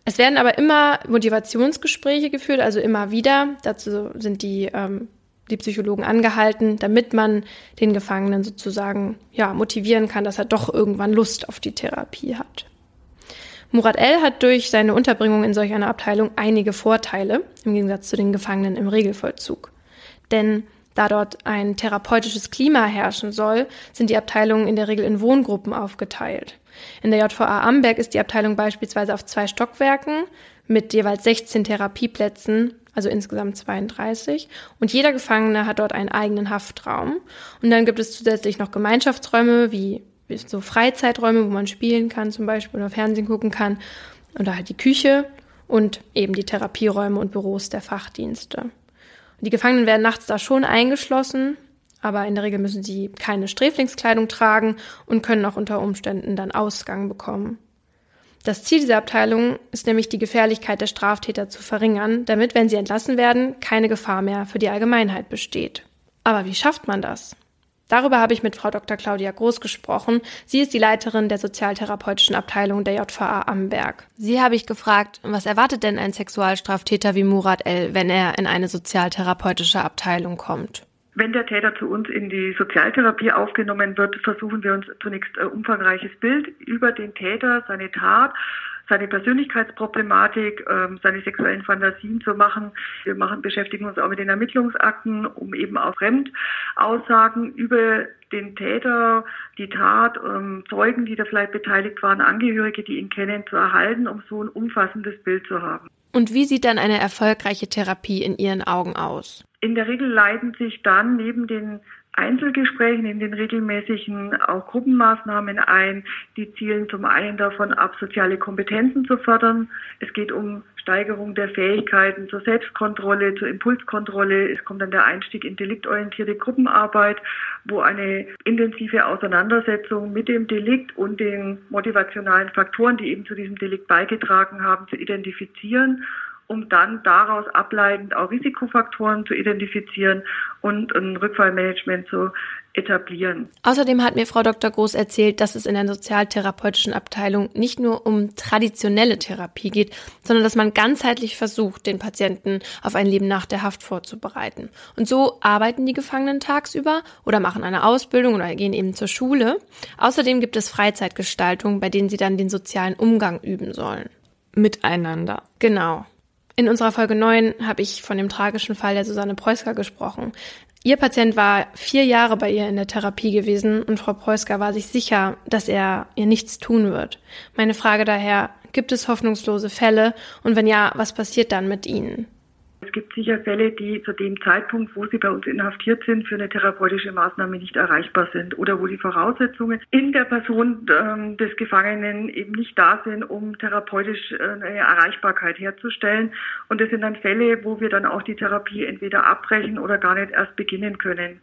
Es werden aber immer Motivationsgespräche geführt, also immer wieder. Dazu sind die, ähm, die Psychologen angehalten, damit man den Gefangenen sozusagen ja, motivieren kann, dass er doch irgendwann Lust auf die Therapie hat. Murat L. hat durch seine Unterbringung in solch einer Abteilung einige Vorteile im Gegensatz zu den Gefangenen im Regelvollzug. Denn da dort ein therapeutisches Klima herrschen soll, sind die Abteilungen in der Regel in Wohngruppen aufgeteilt. In der JVA Amberg ist die Abteilung beispielsweise auf zwei Stockwerken mit jeweils 16 Therapieplätzen, also insgesamt 32. Und jeder Gefangene hat dort einen eigenen Haftraum. Und dann gibt es zusätzlich noch Gemeinschaftsräume wie so Freizeiträume, wo man spielen kann zum Beispiel oder Fernsehen gucken kann. Oder halt die Küche und eben die Therapieräume und Büros der Fachdienste. Die Gefangenen werden nachts da schon eingeschlossen, aber in der Regel müssen sie keine Sträflingskleidung tragen und können auch unter Umständen dann Ausgang bekommen. Das Ziel dieser Abteilung ist nämlich die Gefährlichkeit der Straftäter zu verringern, damit, wenn sie entlassen werden, keine Gefahr mehr für die Allgemeinheit besteht. Aber wie schafft man das? Darüber habe ich mit Frau Dr. Claudia Groß gesprochen. Sie ist die Leiterin der sozialtherapeutischen Abteilung der JVA Amberg. Sie habe ich gefragt, was erwartet denn ein Sexualstraftäter wie Murat L., wenn er in eine sozialtherapeutische Abteilung kommt? Wenn der Täter zu uns in die Sozialtherapie aufgenommen wird, versuchen wir uns zunächst ein umfangreiches Bild über den Täter, seine Tat, seine Persönlichkeitsproblematik, ähm, seine sexuellen Fantasien zu machen. Wir machen, beschäftigen uns auch mit den Ermittlungsakten, um eben auch Fremdaussagen über den Täter, die Tat, ähm, Zeugen, die da vielleicht beteiligt waren, Angehörige, die ihn kennen, zu erhalten, um so ein umfassendes Bild zu haben. Und wie sieht dann eine erfolgreiche Therapie in Ihren Augen aus? In der Regel leiten sich dann neben den Einzelgesprächen, in den regelmäßigen auch Gruppenmaßnahmen ein. Die zielen zum einen davon ab, soziale Kompetenzen zu fördern. Es geht um Steigerung der Fähigkeiten zur Selbstkontrolle, zur Impulskontrolle. Es kommt dann der Einstieg in deliktorientierte Gruppenarbeit, wo eine intensive Auseinandersetzung mit dem Delikt und den motivationalen Faktoren, die eben zu diesem Delikt beigetragen haben, zu identifizieren um dann daraus ableitend auch Risikofaktoren zu identifizieren und ein Rückfallmanagement zu etablieren. Außerdem hat mir Frau Dr. Groß erzählt, dass es in der sozialtherapeutischen Abteilung nicht nur um traditionelle Therapie geht, sondern dass man ganzheitlich versucht, den Patienten auf ein Leben nach der Haft vorzubereiten. Und so arbeiten die Gefangenen tagsüber oder machen eine Ausbildung oder gehen eben zur Schule. Außerdem gibt es Freizeitgestaltung, bei denen sie dann den sozialen Umgang üben sollen. Miteinander. Genau. In unserer Folge 9 habe ich von dem tragischen Fall der Susanne Preusker gesprochen. Ihr Patient war vier Jahre bei ihr in der Therapie gewesen und Frau Preusker war sich sicher, dass er ihr nichts tun wird. Meine Frage daher, gibt es hoffnungslose Fälle und wenn ja, was passiert dann mit ihnen? Es gibt sicher Fälle, die zu dem Zeitpunkt, wo sie bei uns inhaftiert sind, für eine therapeutische Maßnahme nicht erreichbar sind oder wo die Voraussetzungen in der Person ähm, des Gefangenen eben nicht da sind, um therapeutisch äh, eine Erreichbarkeit herzustellen. Und das sind dann Fälle, wo wir dann auch die Therapie entweder abbrechen oder gar nicht erst beginnen können.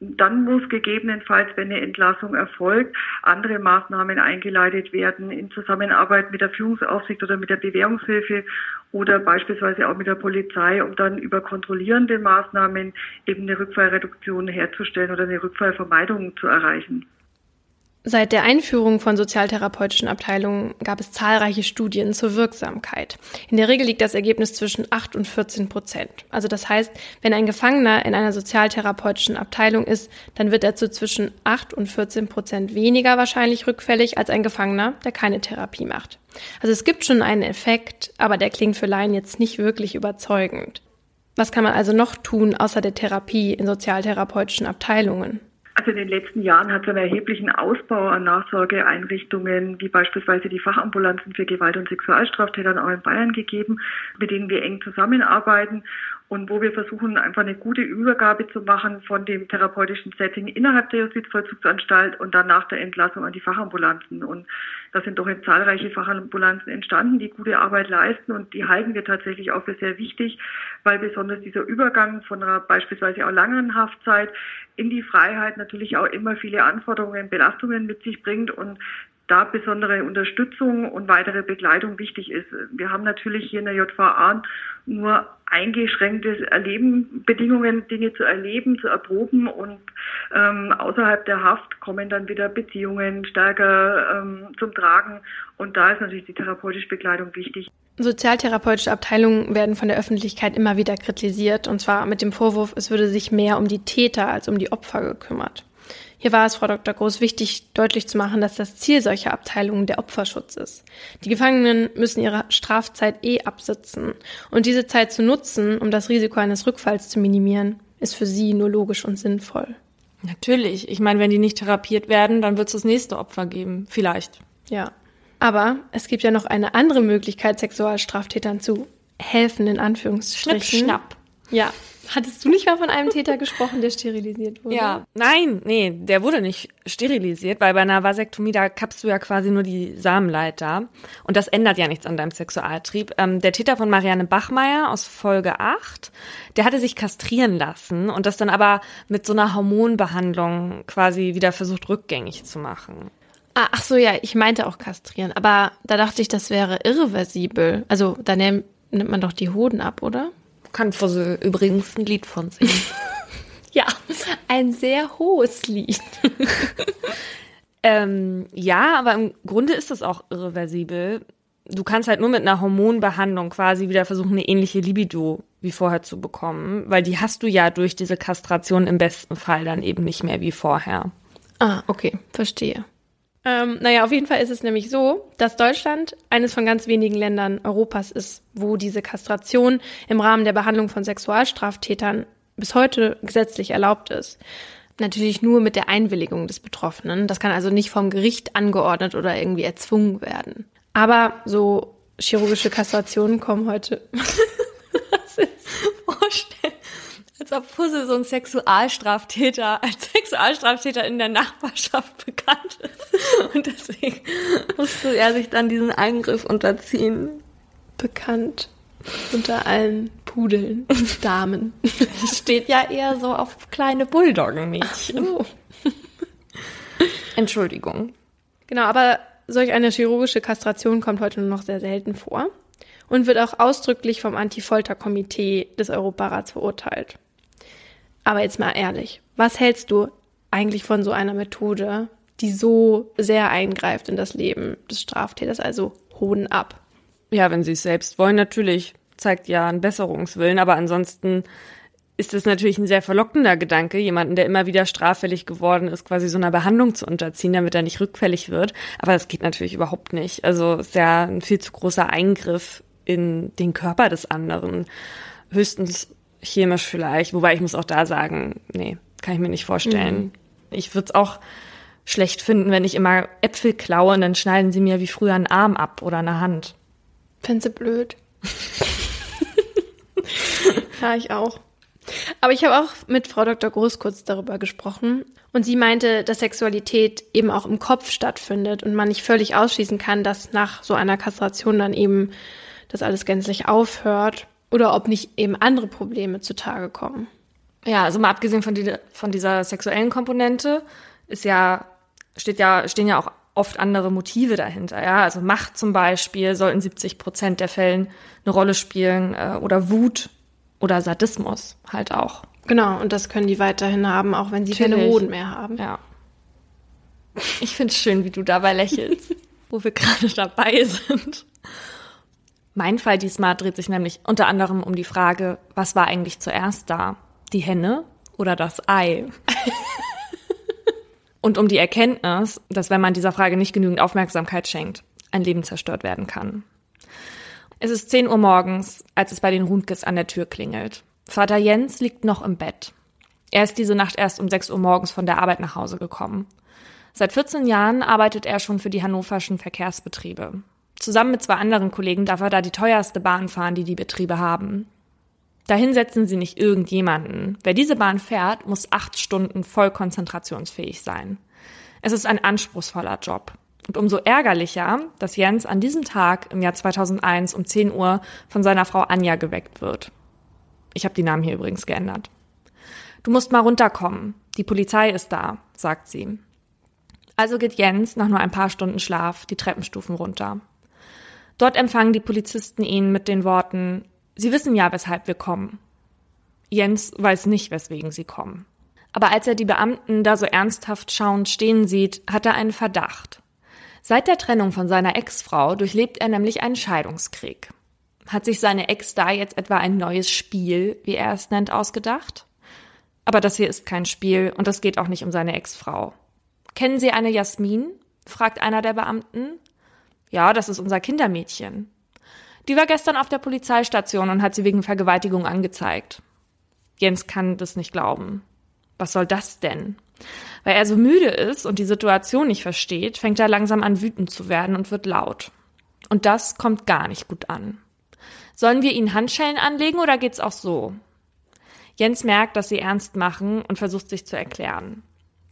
Dann muss gegebenenfalls, wenn eine Entlassung erfolgt, andere Maßnahmen eingeleitet werden in Zusammenarbeit mit der Führungsaufsicht oder mit der Bewährungshilfe oder beispielsweise auch mit der Polizei, um dann über kontrollierende Maßnahmen eben eine Rückfallreduktion herzustellen oder eine Rückfallvermeidung zu erreichen. Seit der Einführung von sozialtherapeutischen Abteilungen gab es zahlreiche Studien zur Wirksamkeit. In der Regel liegt das Ergebnis zwischen 8 und 14 Prozent. Also das heißt, wenn ein Gefangener in einer sozialtherapeutischen Abteilung ist, dann wird er zu zwischen 8 und 14 Prozent weniger wahrscheinlich rückfällig als ein Gefangener, der keine Therapie macht. Also es gibt schon einen Effekt, aber der klingt für Laien jetzt nicht wirklich überzeugend. Was kann man also noch tun außer der Therapie in sozialtherapeutischen Abteilungen? Also in den letzten Jahren hat es einen erheblichen Ausbau an Nachsorgeeinrichtungen, wie beispielsweise die Fachambulanzen für Gewalt- und Sexualstraftäter auch in Bayern gegeben, mit denen wir eng zusammenarbeiten. Und wo wir versuchen, einfach eine gute Übergabe zu machen von dem therapeutischen Setting innerhalb der Justizvollzugsanstalt und dann nach der Entlassung an die Fachambulanzen. Und da sind doch jetzt zahlreiche Fachambulanzen entstanden, die gute Arbeit leisten und die halten wir tatsächlich auch für sehr wichtig, weil besonders dieser Übergang von einer beispielsweise auch langen Haftzeit in die Freiheit natürlich auch immer viele Anforderungen, Belastungen mit sich bringt und da besondere Unterstützung und weitere Begleitung wichtig ist. Wir haben natürlich hier in der JVA nur eingeschränktes Erleben, Bedingungen, Dinge zu erleben, zu erproben und ähm, außerhalb der Haft kommen dann wieder Beziehungen stärker ähm, zum Tragen und da ist natürlich die therapeutische Begleitung wichtig. Sozialtherapeutische Abteilungen werden von der Öffentlichkeit immer wieder kritisiert und zwar mit dem Vorwurf, es würde sich mehr um die Täter als um die Opfer gekümmert. Hier war es Frau Dr. Groß wichtig, deutlich zu machen, dass das Ziel solcher Abteilungen der Opferschutz ist. Die Gefangenen müssen ihre Strafzeit eh absitzen. Und diese Zeit zu nutzen, um das Risiko eines Rückfalls zu minimieren, ist für sie nur logisch und sinnvoll. Natürlich. Ich meine, wenn die nicht therapiert werden, dann wird es das nächste Opfer geben. Vielleicht. Ja. Aber es gibt ja noch eine andere Möglichkeit, Sexualstraftätern zu helfen, in Anführungsstrichen. Schnipp, schnapp. Ja, Hattest du nicht mal von einem Täter gesprochen, der sterilisiert wurde? Ja, nein, nee, der wurde nicht sterilisiert, weil bei einer Vasektomie, da kappst du ja quasi nur die Samenleiter. Und das ändert ja nichts an deinem Sexualtrieb. Ähm, der Täter von Marianne Bachmeier aus Folge 8, der hatte sich kastrieren lassen und das dann aber mit so einer Hormonbehandlung quasi wieder versucht rückgängig zu machen. Ah, ach so, ja, ich meinte auch kastrieren. Aber da dachte ich, das wäre irreversibel. Also da nimmt, nimmt man doch die Hoden ab, oder? Kann Fussel übrigens ein Lied von singen. ja, ein sehr hohes Lied. ähm, ja, aber im Grunde ist das auch irreversibel. Du kannst halt nur mit einer Hormonbehandlung quasi wieder versuchen, eine ähnliche Libido wie vorher zu bekommen, weil die hast du ja durch diese Kastration im besten Fall dann eben nicht mehr wie vorher. Ah, okay, verstehe. Ähm, naja, auf jeden Fall ist es nämlich so, dass Deutschland eines von ganz wenigen Ländern Europas ist, wo diese Kastration im Rahmen der Behandlung von Sexualstraftätern bis heute gesetzlich erlaubt ist. Natürlich nur mit der Einwilligung des Betroffenen. Das kann also nicht vom Gericht angeordnet oder irgendwie erzwungen werden. Aber so chirurgische Kastrationen kommen heute. Was ist vorstellen? Als ob Puzzle so ein Sexualstraftäter, als Sexualstraftäter in der Nachbarschaft bekannt ist. Und deswegen musste er sich dann diesen Eingriff unterziehen. Bekannt unter allen Pudeln und Damen. Steht ja eher so auf kleine Bulldoggenmädchen. So. Entschuldigung. Genau, aber solch eine chirurgische Kastration kommt heute nur noch sehr selten vor und wird auch ausdrücklich vom Anti-Folter-Komitee des Europarats verurteilt. Aber jetzt mal ehrlich, was hältst du eigentlich von so einer Methode, die so sehr eingreift in das Leben des Straftäters, also Hoden ab? Ja, wenn sie es selbst wollen, natürlich. Zeigt ja einen Besserungswillen, aber ansonsten ist es natürlich ein sehr verlockender Gedanke, jemanden, der immer wieder straffällig geworden ist, quasi so einer Behandlung zu unterziehen, damit er nicht rückfällig wird. Aber das geht natürlich überhaupt nicht. Also ist ja ein viel zu großer Eingriff in den Körper des anderen. Höchstens chemisch vielleicht, wobei ich muss auch da sagen, nee, kann ich mir nicht vorstellen. Mhm. Ich würde es auch schlecht finden, wenn ich immer Äpfel klaue und dann schneiden sie mir wie früher einen Arm ab oder eine Hand. Fände blöd. ja, ich auch. Aber ich habe auch mit Frau Dr. Groß kurz darüber gesprochen und sie meinte, dass Sexualität eben auch im Kopf stattfindet und man nicht völlig ausschließen kann, dass nach so einer Kastration dann eben das alles gänzlich aufhört oder ob nicht eben andere Probleme zutage kommen. Ja, also mal abgesehen von, die, von dieser sexuellen Komponente ist ja, steht ja, stehen ja auch oft andere Motive dahinter. Ja, also Macht zum Beispiel soll in 70 Prozent der Fällen eine Rolle spielen äh, oder Wut oder Sadismus halt auch. Genau, und das können die weiterhin haben, auch wenn sie Natürlich. keine Hoden mehr haben. Ja. Ich finde es schön, wie du dabei lächelst, wo wir gerade dabei sind. Mein Fall diesmal dreht sich nämlich unter anderem um die Frage, was war eigentlich zuerst da? Die Henne oder das Ei? Und um die Erkenntnis, dass wenn man dieser Frage nicht genügend Aufmerksamkeit schenkt, ein Leben zerstört werden kann. Es ist 10 Uhr morgens, als es bei den Rundkes an der Tür klingelt. Vater Jens liegt noch im Bett. Er ist diese Nacht erst um 6 Uhr morgens von der Arbeit nach Hause gekommen. Seit 14 Jahren arbeitet er schon für die hannoverschen Verkehrsbetriebe. Zusammen mit zwei anderen Kollegen darf er da die teuerste Bahn fahren, die die Betriebe haben. Dahin setzen sie nicht irgendjemanden. Wer diese Bahn fährt, muss acht Stunden voll konzentrationsfähig sein. Es ist ein anspruchsvoller Job. Und umso ärgerlicher, dass Jens an diesem Tag im Jahr 2001 um 10 Uhr von seiner Frau Anja geweckt wird. Ich habe die Namen hier übrigens geändert. Du musst mal runterkommen. Die Polizei ist da, sagt sie. Also geht Jens nach nur ein paar Stunden Schlaf die Treppenstufen runter. Dort empfangen die Polizisten ihn mit den Worten, Sie wissen ja, weshalb wir kommen. Jens weiß nicht, weswegen sie kommen. Aber als er die Beamten da so ernsthaft schauend stehen sieht, hat er einen Verdacht. Seit der Trennung von seiner Ex-Frau durchlebt er nämlich einen Scheidungskrieg. Hat sich seine Ex da jetzt etwa ein neues Spiel, wie er es nennt, ausgedacht? Aber das hier ist kein Spiel und es geht auch nicht um seine Ex-Frau. Kennen Sie eine Jasmin? fragt einer der Beamten. Ja, das ist unser Kindermädchen. Die war gestern auf der Polizeistation und hat sie wegen Vergewaltigung angezeigt. Jens kann das nicht glauben. Was soll das denn? Weil er so müde ist und die Situation nicht versteht, fängt er langsam an wütend zu werden und wird laut. Und das kommt gar nicht gut an. Sollen wir ihnen Handschellen anlegen oder geht's auch so? Jens merkt, dass sie ernst machen und versucht sich zu erklären.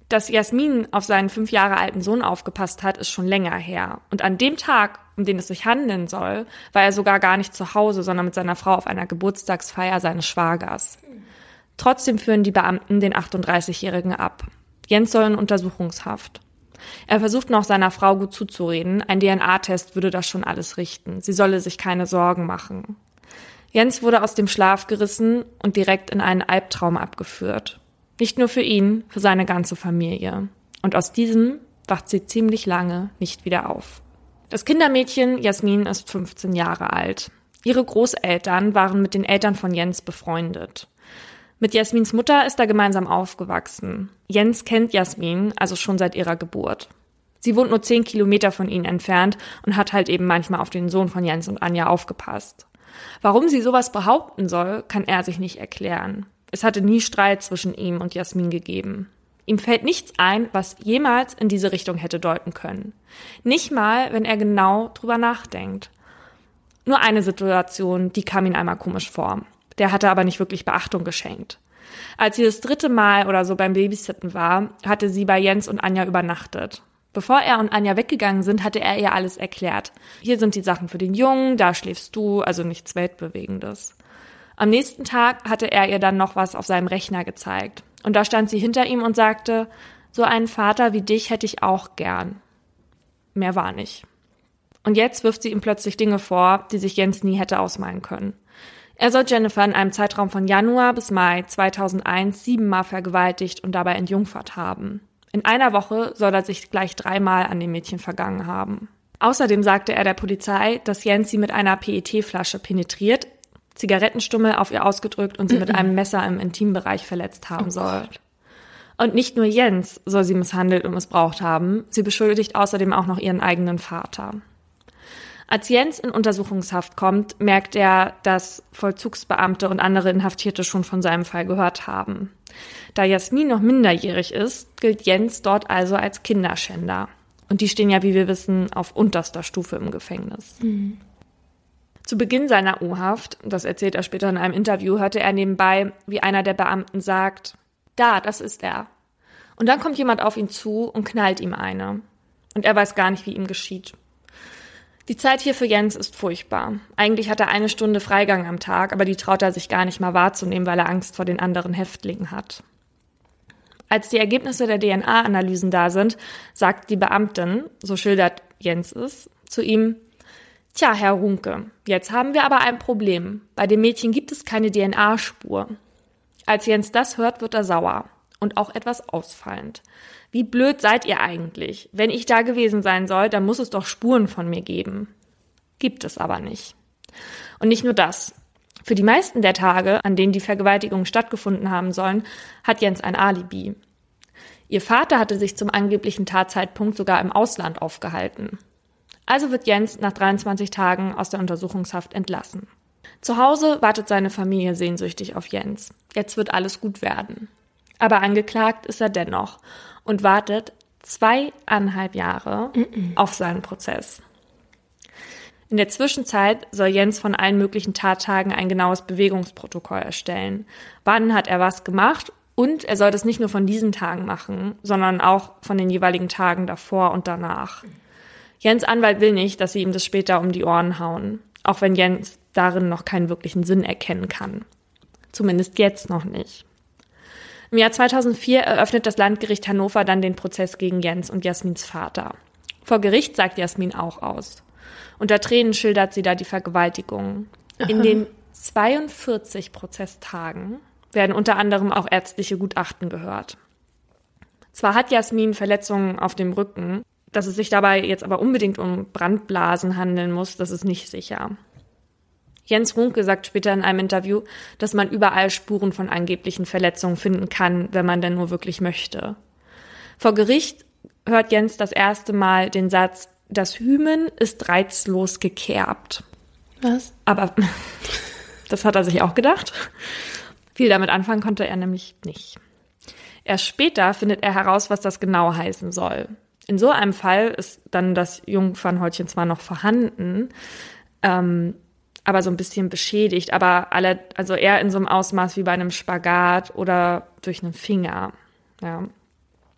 Dass Jasmin auf seinen fünf Jahre alten Sohn aufgepasst hat, ist schon länger her. Und an dem Tag, um den es sich handeln soll, war er sogar gar nicht zu Hause, sondern mit seiner Frau auf einer Geburtstagsfeier seines Schwagers. Trotzdem führen die Beamten den 38-Jährigen ab. Jens soll in Untersuchungshaft. Er versucht noch seiner Frau gut zuzureden, ein DNA-Test würde das schon alles richten. Sie solle sich keine Sorgen machen. Jens wurde aus dem Schlaf gerissen und direkt in einen Albtraum abgeführt. Nicht nur für ihn, für seine ganze Familie. Und aus diesem wacht sie ziemlich lange nicht wieder auf. Das Kindermädchen Jasmin ist 15 Jahre alt. Ihre Großeltern waren mit den Eltern von Jens befreundet. Mit Jasmins Mutter ist er gemeinsam aufgewachsen. Jens kennt Jasmin also schon seit ihrer Geburt. Sie wohnt nur zehn Kilometer von ihnen entfernt und hat halt eben manchmal auf den Sohn von Jens und Anja aufgepasst. Warum sie sowas behaupten soll, kann er sich nicht erklären. Es hatte nie Streit zwischen ihm und Jasmin gegeben. Ihm fällt nichts ein, was jemals in diese Richtung hätte deuten können. Nicht mal, wenn er genau drüber nachdenkt. Nur eine Situation, die kam ihm einmal komisch vor. Der hatte aber nicht wirklich Beachtung geschenkt. Als sie das dritte Mal oder so beim Babysitten war, hatte sie bei Jens und Anja übernachtet. Bevor er und Anja weggegangen sind, hatte er ihr alles erklärt. Hier sind die Sachen für den Jungen, da schläfst du, also nichts Weltbewegendes. Am nächsten Tag hatte er ihr dann noch was auf seinem Rechner gezeigt. Und da stand sie hinter ihm und sagte, so einen Vater wie dich hätte ich auch gern. Mehr war nicht. Und jetzt wirft sie ihm plötzlich Dinge vor, die sich Jens nie hätte ausmalen können. Er soll Jennifer in einem Zeitraum von Januar bis Mai 2001 siebenmal vergewaltigt und dabei entjungfert haben. In einer Woche soll er sich gleich dreimal an dem Mädchen vergangen haben. Außerdem sagte er der Polizei, dass Jens sie mit einer PET-Flasche penetriert, Zigarettenstummel auf ihr ausgedrückt und sie mit einem Messer im Intimbereich verletzt haben oh soll. Und nicht nur Jens soll sie misshandelt und missbraucht haben, sie beschuldigt außerdem auch noch ihren eigenen Vater. Als Jens in Untersuchungshaft kommt, merkt er, dass Vollzugsbeamte und andere Inhaftierte schon von seinem Fall gehört haben. Da Jasmin noch minderjährig ist, gilt Jens dort also als Kinderschänder. Und die stehen ja, wie wir wissen, auf unterster Stufe im Gefängnis. Mhm. Zu Beginn seiner U-Haft, das erzählt er später in einem Interview, hörte er nebenbei, wie einer der Beamten sagt, da, das ist er. Und dann kommt jemand auf ihn zu und knallt ihm eine. Und er weiß gar nicht, wie ihm geschieht. Die Zeit hier für Jens ist furchtbar. Eigentlich hat er eine Stunde Freigang am Tag, aber die traut er sich gar nicht mal wahrzunehmen, weil er Angst vor den anderen Häftlingen hat. Als die Ergebnisse der DNA-Analysen da sind, sagt die Beamtin, so schildert Jens es, zu ihm, Tja, Herr Runke, jetzt haben wir aber ein Problem. Bei dem Mädchen gibt es keine DNA-Spur. Als Jens das hört, wird er sauer und auch etwas ausfallend. Wie blöd seid ihr eigentlich? Wenn ich da gewesen sein soll, dann muss es doch Spuren von mir geben. Gibt es aber nicht. Und nicht nur das. Für die meisten der Tage, an denen die Vergewaltigungen stattgefunden haben sollen, hat Jens ein Alibi. Ihr Vater hatte sich zum angeblichen Tatzeitpunkt sogar im Ausland aufgehalten. Also wird Jens nach 23 Tagen aus der Untersuchungshaft entlassen. Zu Hause wartet seine Familie sehnsüchtig auf Jens. Jetzt wird alles gut werden. Aber angeklagt ist er dennoch und wartet zweieinhalb Jahre mm -mm. auf seinen Prozess. In der Zwischenzeit soll Jens von allen möglichen Tattagen ein genaues Bewegungsprotokoll erstellen. Wann hat er was gemacht? Und er soll das nicht nur von diesen Tagen machen, sondern auch von den jeweiligen Tagen davor und danach. Jens Anwalt will nicht, dass sie ihm das später um die Ohren hauen, auch wenn Jens darin noch keinen wirklichen Sinn erkennen kann. Zumindest jetzt noch nicht. Im Jahr 2004 eröffnet das Landgericht Hannover dann den Prozess gegen Jens und Jasmins Vater. Vor Gericht sagt Jasmin auch aus. Unter Tränen schildert sie da die Vergewaltigung. In den 42 Prozesstagen werden unter anderem auch ärztliche Gutachten gehört. Zwar hat Jasmin Verletzungen auf dem Rücken, dass es sich dabei jetzt aber unbedingt um Brandblasen handeln muss, das ist nicht sicher. Jens Runke sagt später in einem Interview, dass man überall Spuren von angeblichen Verletzungen finden kann, wenn man denn nur wirklich möchte. Vor Gericht hört Jens das erste Mal den Satz, das Hymen ist reizlos gekerbt. Was? Aber das hat er sich auch gedacht. Viel damit anfangen konnte er nämlich nicht. Erst später findet er heraus, was das genau heißen soll. In so einem Fall ist dann das Jungfernhäutchen zwar noch vorhanden, ähm, aber so ein bisschen beschädigt, aber alle, also eher in so einem Ausmaß wie bei einem Spagat oder durch einen Finger. Ja.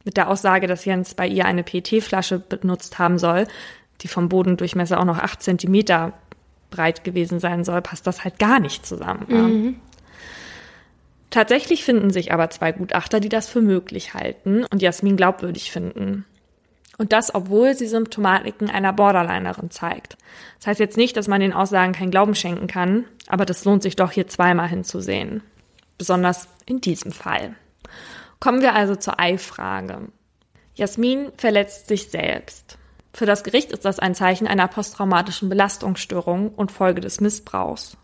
Mit der Aussage, dass Jens bei ihr eine PET-Flasche benutzt haben soll, die vom Bodendurchmesser auch noch acht Zentimeter breit gewesen sein soll, passt das halt gar nicht zusammen. Mhm. Tatsächlich finden sich aber zwei Gutachter, die das für möglich halten und Jasmin glaubwürdig finden. Und das, obwohl sie Symptomatiken einer Borderlinerin zeigt. Das heißt jetzt nicht, dass man den Aussagen keinen Glauben schenken kann, aber das lohnt sich doch hier zweimal hinzusehen. Besonders in diesem Fall. Kommen wir also zur Ei-Frage. Jasmin verletzt sich selbst. Für das Gericht ist das ein Zeichen einer posttraumatischen Belastungsstörung und Folge des Missbrauchs.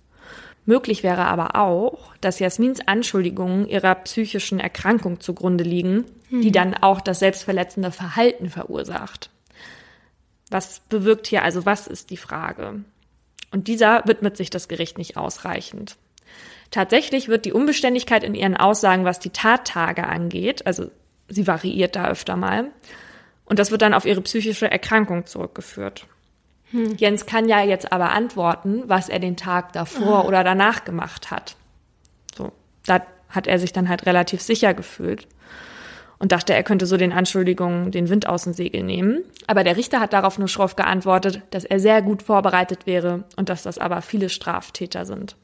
Möglich wäre aber auch, dass Jasmins Anschuldigungen ihrer psychischen Erkrankung zugrunde liegen, mhm. die dann auch das selbstverletzende Verhalten verursacht. Was bewirkt hier also was ist die Frage? Und dieser widmet sich das Gericht nicht ausreichend. Tatsächlich wird die Unbeständigkeit in ihren Aussagen, was die Tattage angeht, also sie variiert da öfter mal, und das wird dann auf ihre psychische Erkrankung zurückgeführt. Hm. Jens kann ja jetzt aber antworten, was er den Tag davor ah. oder danach gemacht hat. So, da hat er sich dann halt relativ sicher gefühlt und dachte, er könnte so den Anschuldigungen den Wind aus dem Segel nehmen. Aber der Richter hat darauf nur schroff geantwortet, dass er sehr gut vorbereitet wäre und dass das aber viele Straftäter sind.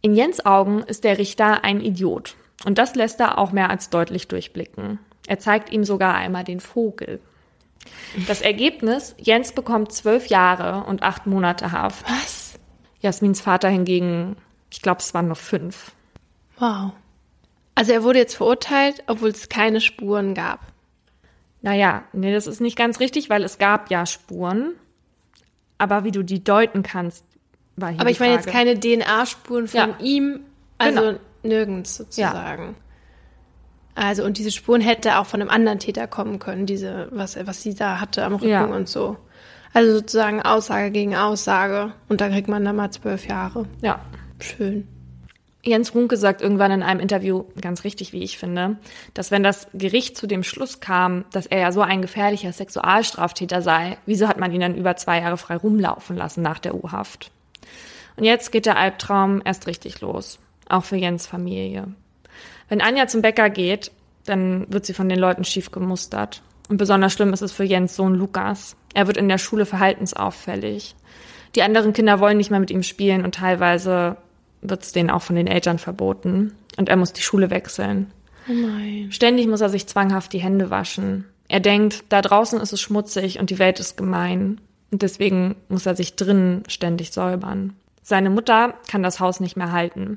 In Jens Augen ist der Richter ein Idiot. Und das lässt er auch mehr als deutlich durchblicken. Er zeigt ihm sogar einmal den Vogel. Das Ergebnis, Jens bekommt zwölf Jahre und acht Monate Haft. Was? Jasmins Vater hingegen, ich glaube, es waren nur fünf. Wow. Also er wurde jetzt verurteilt, obwohl es keine Spuren gab. Naja, nee, das ist nicht ganz richtig, weil es gab ja Spuren. Aber wie du die deuten kannst, war hier Aber ich meine jetzt keine DNA-Spuren von ja. ihm, also genau. nirgends sozusagen. Ja. Also, und diese Spuren hätte auch von einem anderen Täter kommen können, diese, was, was sie da hatte am Rücken ja. und so. Also sozusagen Aussage gegen Aussage. Und da kriegt man dann mal zwölf Jahre. Ja. Schön. Jens Runke sagt irgendwann in einem Interview, ganz richtig, wie ich finde, dass wenn das Gericht zu dem Schluss kam, dass er ja so ein gefährlicher Sexualstraftäter sei, wieso hat man ihn dann über zwei Jahre frei rumlaufen lassen nach der U-Haft? Und jetzt geht der Albtraum erst richtig los. Auch für Jens Familie. Wenn Anja zum Bäcker geht, dann wird sie von den Leuten schief gemustert. Und besonders schlimm ist es für Jens Sohn Lukas. Er wird in der Schule verhaltensauffällig. Die anderen Kinder wollen nicht mehr mit ihm spielen und teilweise wird es denen auch von den Eltern verboten. Und er muss die Schule wechseln. Oh nein. Ständig muss er sich zwanghaft die Hände waschen. Er denkt, da draußen ist es schmutzig und die Welt ist gemein. Und deswegen muss er sich drinnen ständig säubern. Seine Mutter kann das Haus nicht mehr halten.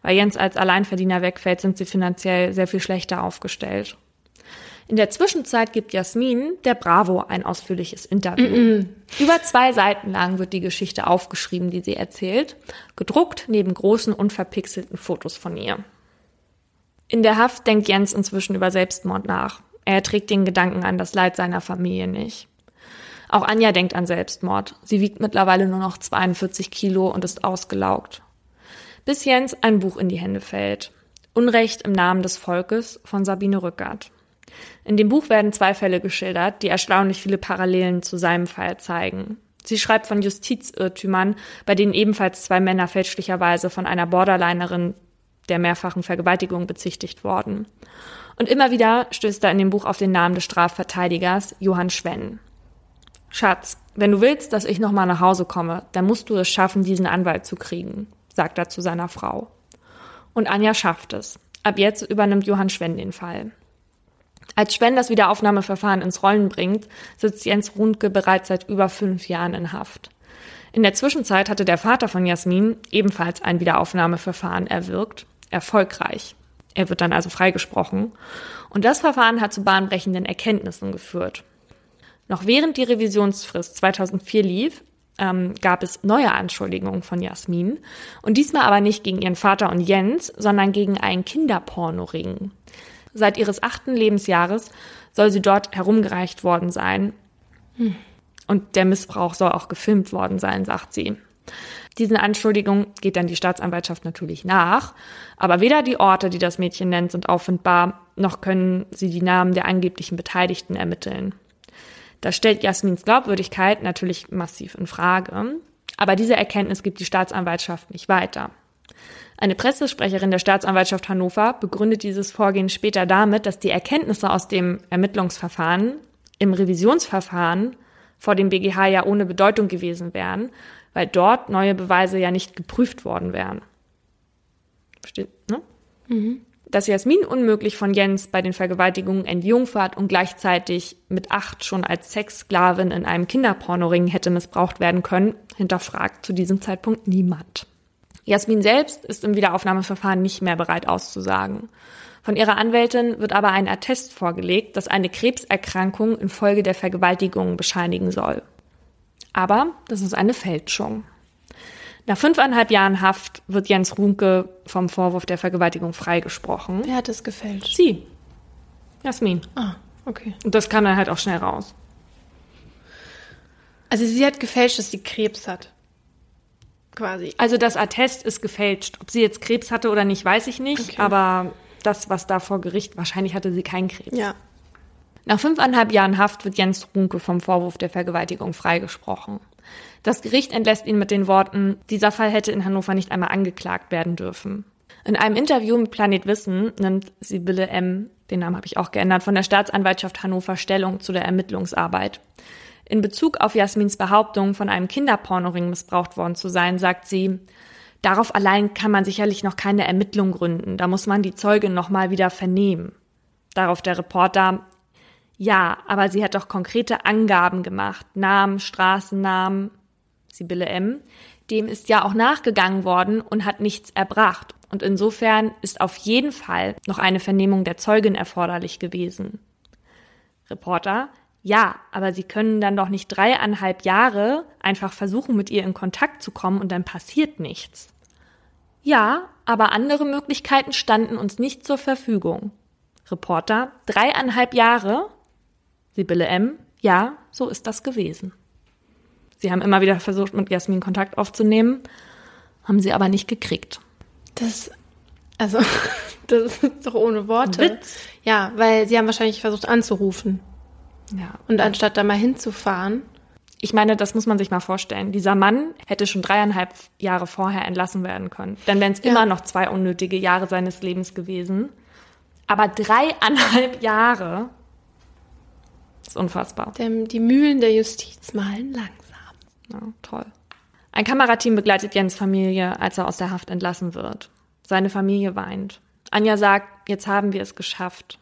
Weil Jens als Alleinverdiener wegfällt, sind sie finanziell sehr viel schlechter aufgestellt. In der Zwischenzeit gibt Jasmin der Bravo ein ausführliches Interview. Mm -mm. Über zwei Seiten lang wird die Geschichte aufgeschrieben, die sie erzählt, gedruckt neben großen unverpixelten Fotos von ihr. In der Haft denkt Jens inzwischen über Selbstmord nach. Er trägt den Gedanken an das Leid seiner Familie nicht. Auch Anja denkt an Selbstmord. Sie wiegt mittlerweile nur noch 42 Kilo und ist ausgelaugt. Bis Jens ein Buch in die Hände fällt. Unrecht im Namen des Volkes von Sabine Rückert. In dem Buch werden zwei Fälle geschildert, die erstaunlich viele Parallelen zu seinem Fall zeigen. Sie schreibt von Justizirrtümern, bei denen ebenfalls zwei Männer fälschlicherweise von einer Borderlinerin der mehrfachen Vergewaltigung bezichtigt worden. Und immer wieder stößt er in dem Buch auf den Namen des Strafverteidigers Johann Schwenn. Schatz, wenn du willst, dass ich nochmal nach Hause komme, dann musst du es schaffen, diesen Anwalt zu kriegen, sagt er zu seiner Frau. Und Anja schafft es. Ab jetzt übernimmt Johann Schwenn den Fall. Als Schwenn das Wiederaufnahmeverfahren ins Rollen bringt, sitzt Jens Rundke bereits seit über fünf Jahren in Haft. In der Zwischenzeit hatte der Vater von Jasmin ebenfalls ein Wiederaufnahmeverfahren erwirkt, erfolgreich. Er wird dann also freigesprochen. Und das Verfahren hat zu bahnbrechenden Erkenntnissen geführt. Noch während die Revisionsfrist 2004 lief, ähm, gab es neue Anschuldigungen von Jasmin. Und diesmal aber nicht gegen ihren Vater und Jens, sondern gegen einen Kinderpornoring. Seit ihres achten Lebensjahres soll sie dort herumgereicht worden sein. Hm. Und der Missbrauch soll auch gefilmt worden sein, sagt sie. Diesen Anschuldigungen geht dann die Staatsanwaltschaft natürlich nach, aber weder die Orte, die das Mädchen nennt, sind auffindbar, noch können sie die Namen der angeblichen Beteiligten ermitteln. Das stellt Jasmins Glaubwürdigkeit natürlich massiv in Frage, aber diese Erkenntnis gibt die Staatsanwaltschaft nicht weiter. Eine Pressesprecherin der Staatsanwaltschaft Hannover begründet dieses Vorgehen später damit, dass die Erkenntnisse aus dem Ermittlungsverfahren im Revisionsverfahren vor dem BGH ja ohne Bedeutung gewesen wären, weil dort neue Beweise ja nicht geprüft worden wären. Versteht, ne? Mhm. Dass Jasmin unmöglich von Jens bei den Vergewaltigungen entjungfert und gleichzeitig mit acht schon als Sexsklavin in einem Kinderpornoring hätte missbraucht werden können, hinterfragt zu diesem Zeitpunkt niemand. Jasmin selbst ist im Wiederaufnahmeverfahren nicht mehr bereit auszusagen. Von ihrer Anwältin wird aber ein Attest vorgelegt, das eine Krebserkrankung infolge der Vergewaltigung bescheinigen soll. Aber das ist eine Fälschung. Nach fünfeinhalb Jahren Haft wird Jens Runke vom Vorwurf der Vergewaltigung freigesprochen. Wer hat es gefälscht? Sie. Jasmin. Ah, okay. Und das kam dann halt auch schnell raus. Also sie hat gefälscht, dass sie Krebs hat quasi. Also das Attest ist gefälscht. Ob sie jetzt Krebs hatte oder nicht, weiß ich nicht. Okay. Aber das, was da vor Gericht, wahrscheinlich hatte sie keinen Krebs. Ja. Nach fünfeinhalb Jahren Haft wird Jens Runke vom Vorwurf der Vergewaltigung freigesprochen. Das Gericht entlässt ihn mit den Worten, dieser Fall hätte in Hannover nicht einmal angeklagt werden dürfen. In einem Interview mit Planet Wissen nimmt Sibylle M., den Namen habe ich auch geändert, von der Staatsanwaltschaft Hannover Stellung zu der Ermittlungsarbeit. In Bezug auf Jasmins Behauptung, von einem Kinderpornoring missbraucht worden zu sein, sagt sie, darauf allein kann man sicherlich noch keine Ermittlung gründen. Da muss man die Zeugin nochmal wieder vernehmen. Darauf der Reporter, ja, aber sie hat doch konkrete Angaben gemacht. Namen, Straßennamen. Sibylle M. Dem ist ja auch nachgegangen worden und hat nichts erbracht. Und insofern ist auf jeden Fall noch eine Vernehmung der Zeugin erforderlich gewesen. Reporter, ja, aber sie können dann doch nicht dreieinhalb Jahre einfach versuchen, mit ihr in Kontakt zu kommen und dann passiert nichts. Ja, aber andere Möglichkeiten standen uns nicht zur Verfügung. Reporter, dreieinhalb Jahre? Sibylle M., ja, so ist das gewesen. Sie haben immer wieder versucht, mit Jasmin Kontakt aufzunehmen, haben sie aber nicht gekriegt. Das, also, das ist doch ohne Worte. Witz. Ja, weil sie haben wahrscheinlich versucht anzurufen. Ja. Und anstatt da mal hinzufahren. Ich meine, das muss man sich mal vorstellen. Dieser Mann hätte schon dreieinhalb Jahre vorher entlassen werden können. Dann wären es ja. immer noch zwei unnötige Jahre seines Lebens gewesen. Aber dreieinhalb Jahre ist unfassbar. Die Mühlen der Justiz malen langsam. Ja, toll. Ein Kamerateam begleitet Jens Familie, als er aus der Haft entlassen wird. Seine Familie weint. Anja sagt, jetzt haben wir es geschafft.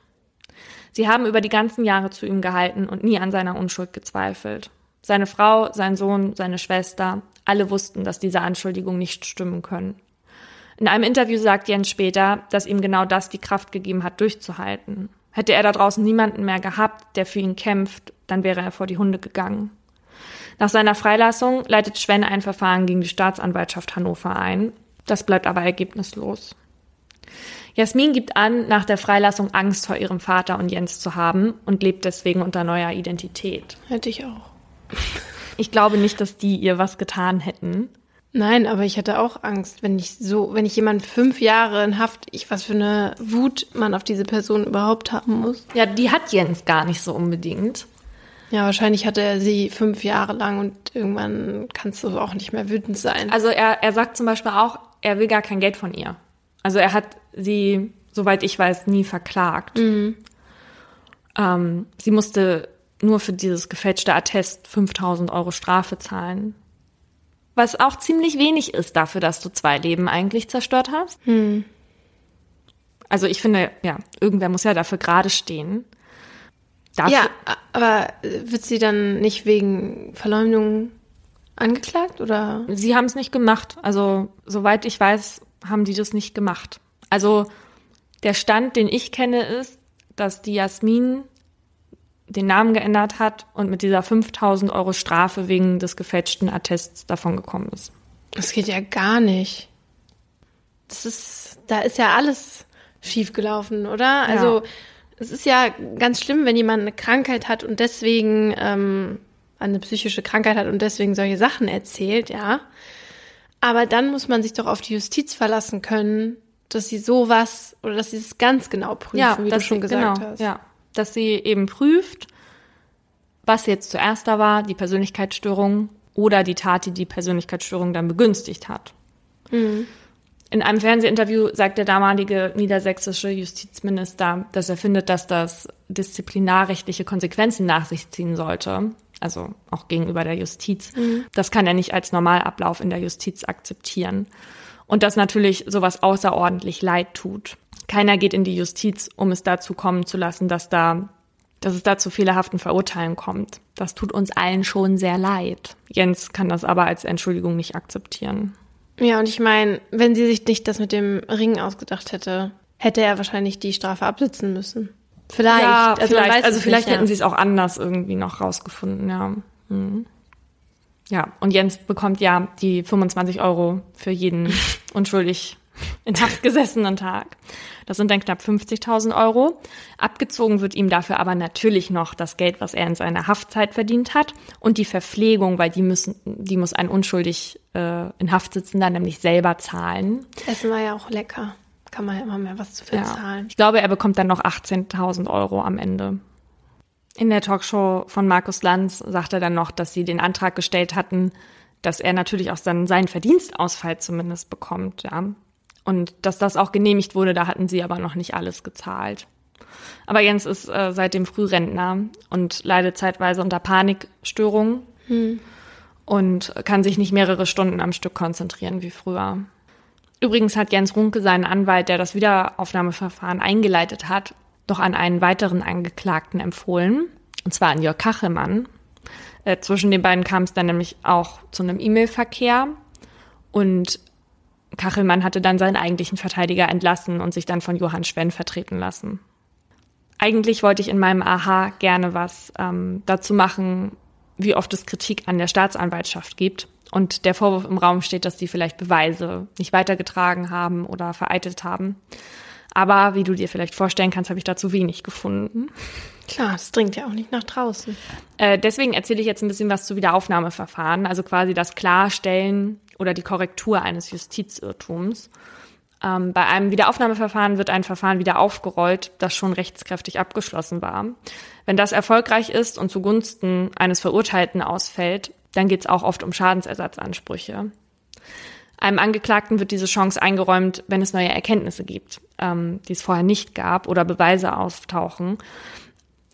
Sie haben über die ganzen Jahre zu ihm gehalten und nie an seiner Unschuld gezweifelt. Seine Frau, sein Sohn, seine Schwester, alle wussten, dass diese Anschuldigungen nicht stimmen können. In einem Interview sagt Jens später, dass ihm genau das die Kraft gegeben hat, durchzuhalten. Hätte er da draußen niemanden mehr gehabt, der für ihn kämpft, dann wäre er vor die Hunde gegangen. Nach seiner Freilassung leitet Schwenn ein Verfahren gegen die Staatsanwaltschaft Hannover ein. Das bleibt aber ergebnislos. Jasmin gibt an, nach der Freilassung Angst vor ihrem Vater und Jens zu haben und lebt deswegen unter neuer Identität. Hätte ich auch. Ich glaube nicht, dass die ihr was getan hätten. Nein, aber ich hätte auch Angst, wenn ich so, wenn ich jemanden fünf Jahre in Haft, ich was für eine Wut man auf diese Person überhaupt haben muss. Ja, die hat Jens gar nicht so unbedingt. Ja, wahrscheinlich hatte er sie fünf Jahre lang und irgendwann kannst du auch nicht mehr wütend sein. Also er, er sagt zum Beispiel auch, er will gar kein Geld von ihr. Also er hat sie, soweit ich weiß, nie verklagt. Mhm. Ähm, sie musste nur für dieses gefälschte Attest 5000 Euro Strafe zahlen. Was auch ziemlich wenig ist dafür, dass du zwei Leben eigentlich zerstört hast. Hm. Also ich finde, ja, irgendwer muss ja dafür gerade stehen. Dafür, Ja, aber wird sie dann nicht wegen Verleumdung angeklagt oder? Sie haben es nicht gemacht. Also, soweit ich weiß, haben die das nicht gemacht. Also, der Stand, den ich kenne, ist, dass die Jasmin den Namen geändert hat und mit dieser 5000 Euro Strafe wegen des gefälschten Attests davon gekommen ist. Das geht ja gar nicht. Das ist, da ist ja alles schiefgelaufen, oder? Also, es ist ja ganz schlimm, wenn jemand eine Krankheit hat und deswegen ähm, eine psychische Krankheit hat und deswegen solche Sachen erzählt, ja. Aber dann muss man sich doch auf die Justiz verlassen können, dass sie sowas oder dass sie es ganz genau prüfen, wie du schon sie- gesagt genau, hast. Ja, dass sie eben prüft, was jetzt zuerst da war, die Persönlichkeitsstörung oder die Tat, die die Persönlichkeitsstörung dann begünstigt hat. Mhm. In einem Fernsehinterview sagt der damalige niedersächsische Justizminister, dass er findet, dass das disziplinarrechtliche Konsequenzen nach sich ziehen sollte. Also auch gegenüber der Justiz. Das kann er nicht als Normalablauf in der Justiz akzeptieren. Und dass natürlich sowas außerordentlich leid tut. Keiner geht in die Justiz, um es dazu kommen zu lassen, dass da, dass es da zu fehlerhaften Verurteilen kommt. Das tut uns allen schon sehr leid. Jens kann das aber als Entschuldigung nicht akzeptieren. Ja, und ich meine, wenn sie sich nicht das mit dem Ring ausgedacht hätte, hätte er wahrscheinlich die Strafe absitzen müssen. Vielleicht. Ja, also, vielleicht, also vielleicht nicht, hätten ja. sie es auch anders irgendwie noch rausgefunden, ja. Mhm. Ja, und Jens bekommt ja die 25 Euro für jeden unschuldig in Haft gesessenen Tag. Das sind dann knapp 50.000 Euro. Abgezogen wird ihm dafür aber natürlich noch das Geld, was er in seiner Haftzeit verdient hat und die Verpflegung, weil die müssen, die muss ein unschuldig äh, in Haft sitzender nämlich selber zahlen. Essen war ja auch lecker. Kann man ja immer mehr was zu viel zahlen. Ich glaube, er bekommt dann noch 18.000 Euro am Ende. In der Talkshow von Markus Lanz sagt er dann noch, dass sie den Antrag gestellt hatten, dass er natürlich auch dann seinen Verdienstausfall zumindest bekommt, ja. Und dass das auch genehmigt wurde, da hatten sie aber noch nicht alles gezahlt. Aber Jens ist äh, seitdem Frührentner und leidet zeitweise unter Panikstörungen und kann sich nicht mehrere Stunden am Stück konzentrieren wie früher. Übrigens hat Jens Runke seinen Anwalt, der das Wiederaufnahmeverfahren eingeleitet hat, doch an einen weiteren Angeklagten empfohlen, und zwar an Jörg Kachelmann. Äh, zwischen den beiden kam es dann nämlich auch zu einem E-Mail-Verkehr und Kachelmann hatte dann seinen eigentlichen Verteidiger entlassen und sich dann von Johann Schwenn vertreten lassen. Eigentlich wollte ich in meinem Aha gerne was ähm, dazu machen, wie oft es Kritik an der Staatsanwaltschaft gibt und der Vorwurf im Raum steht, dass sie vielleicht Beweise nicht weitergetragen haben oder vereitelt haben. Aber wie du dir vielleicht vorstellen kannst, habe ich dazu wenig gefunden. Klar, das dringt ja auch nicht nach draußen. Äh, deswegen erzähle ich jetzt ein bisschen was zu Wiederaufnahmeverfahren, also quasi das Klarstellen oder die Korrektur eines Justizirrtums. Ähm, bei einem Wiederaufnahmeverfahren wird ein Verfahren wieder aufgerollt, das schon rechtskräftig abgeschlossen war. Wenn das erfolgreich ist und zugunsten eines Verurteilten ausfällt, dann geht es auch oft um Schadensersatzansprüche. Einem Angeklagten wird diese Chance eingeräumt, wenn es neue Erkenntnisse gibt, ähm, die es vorher nicht gab oder Beweise auftauchen.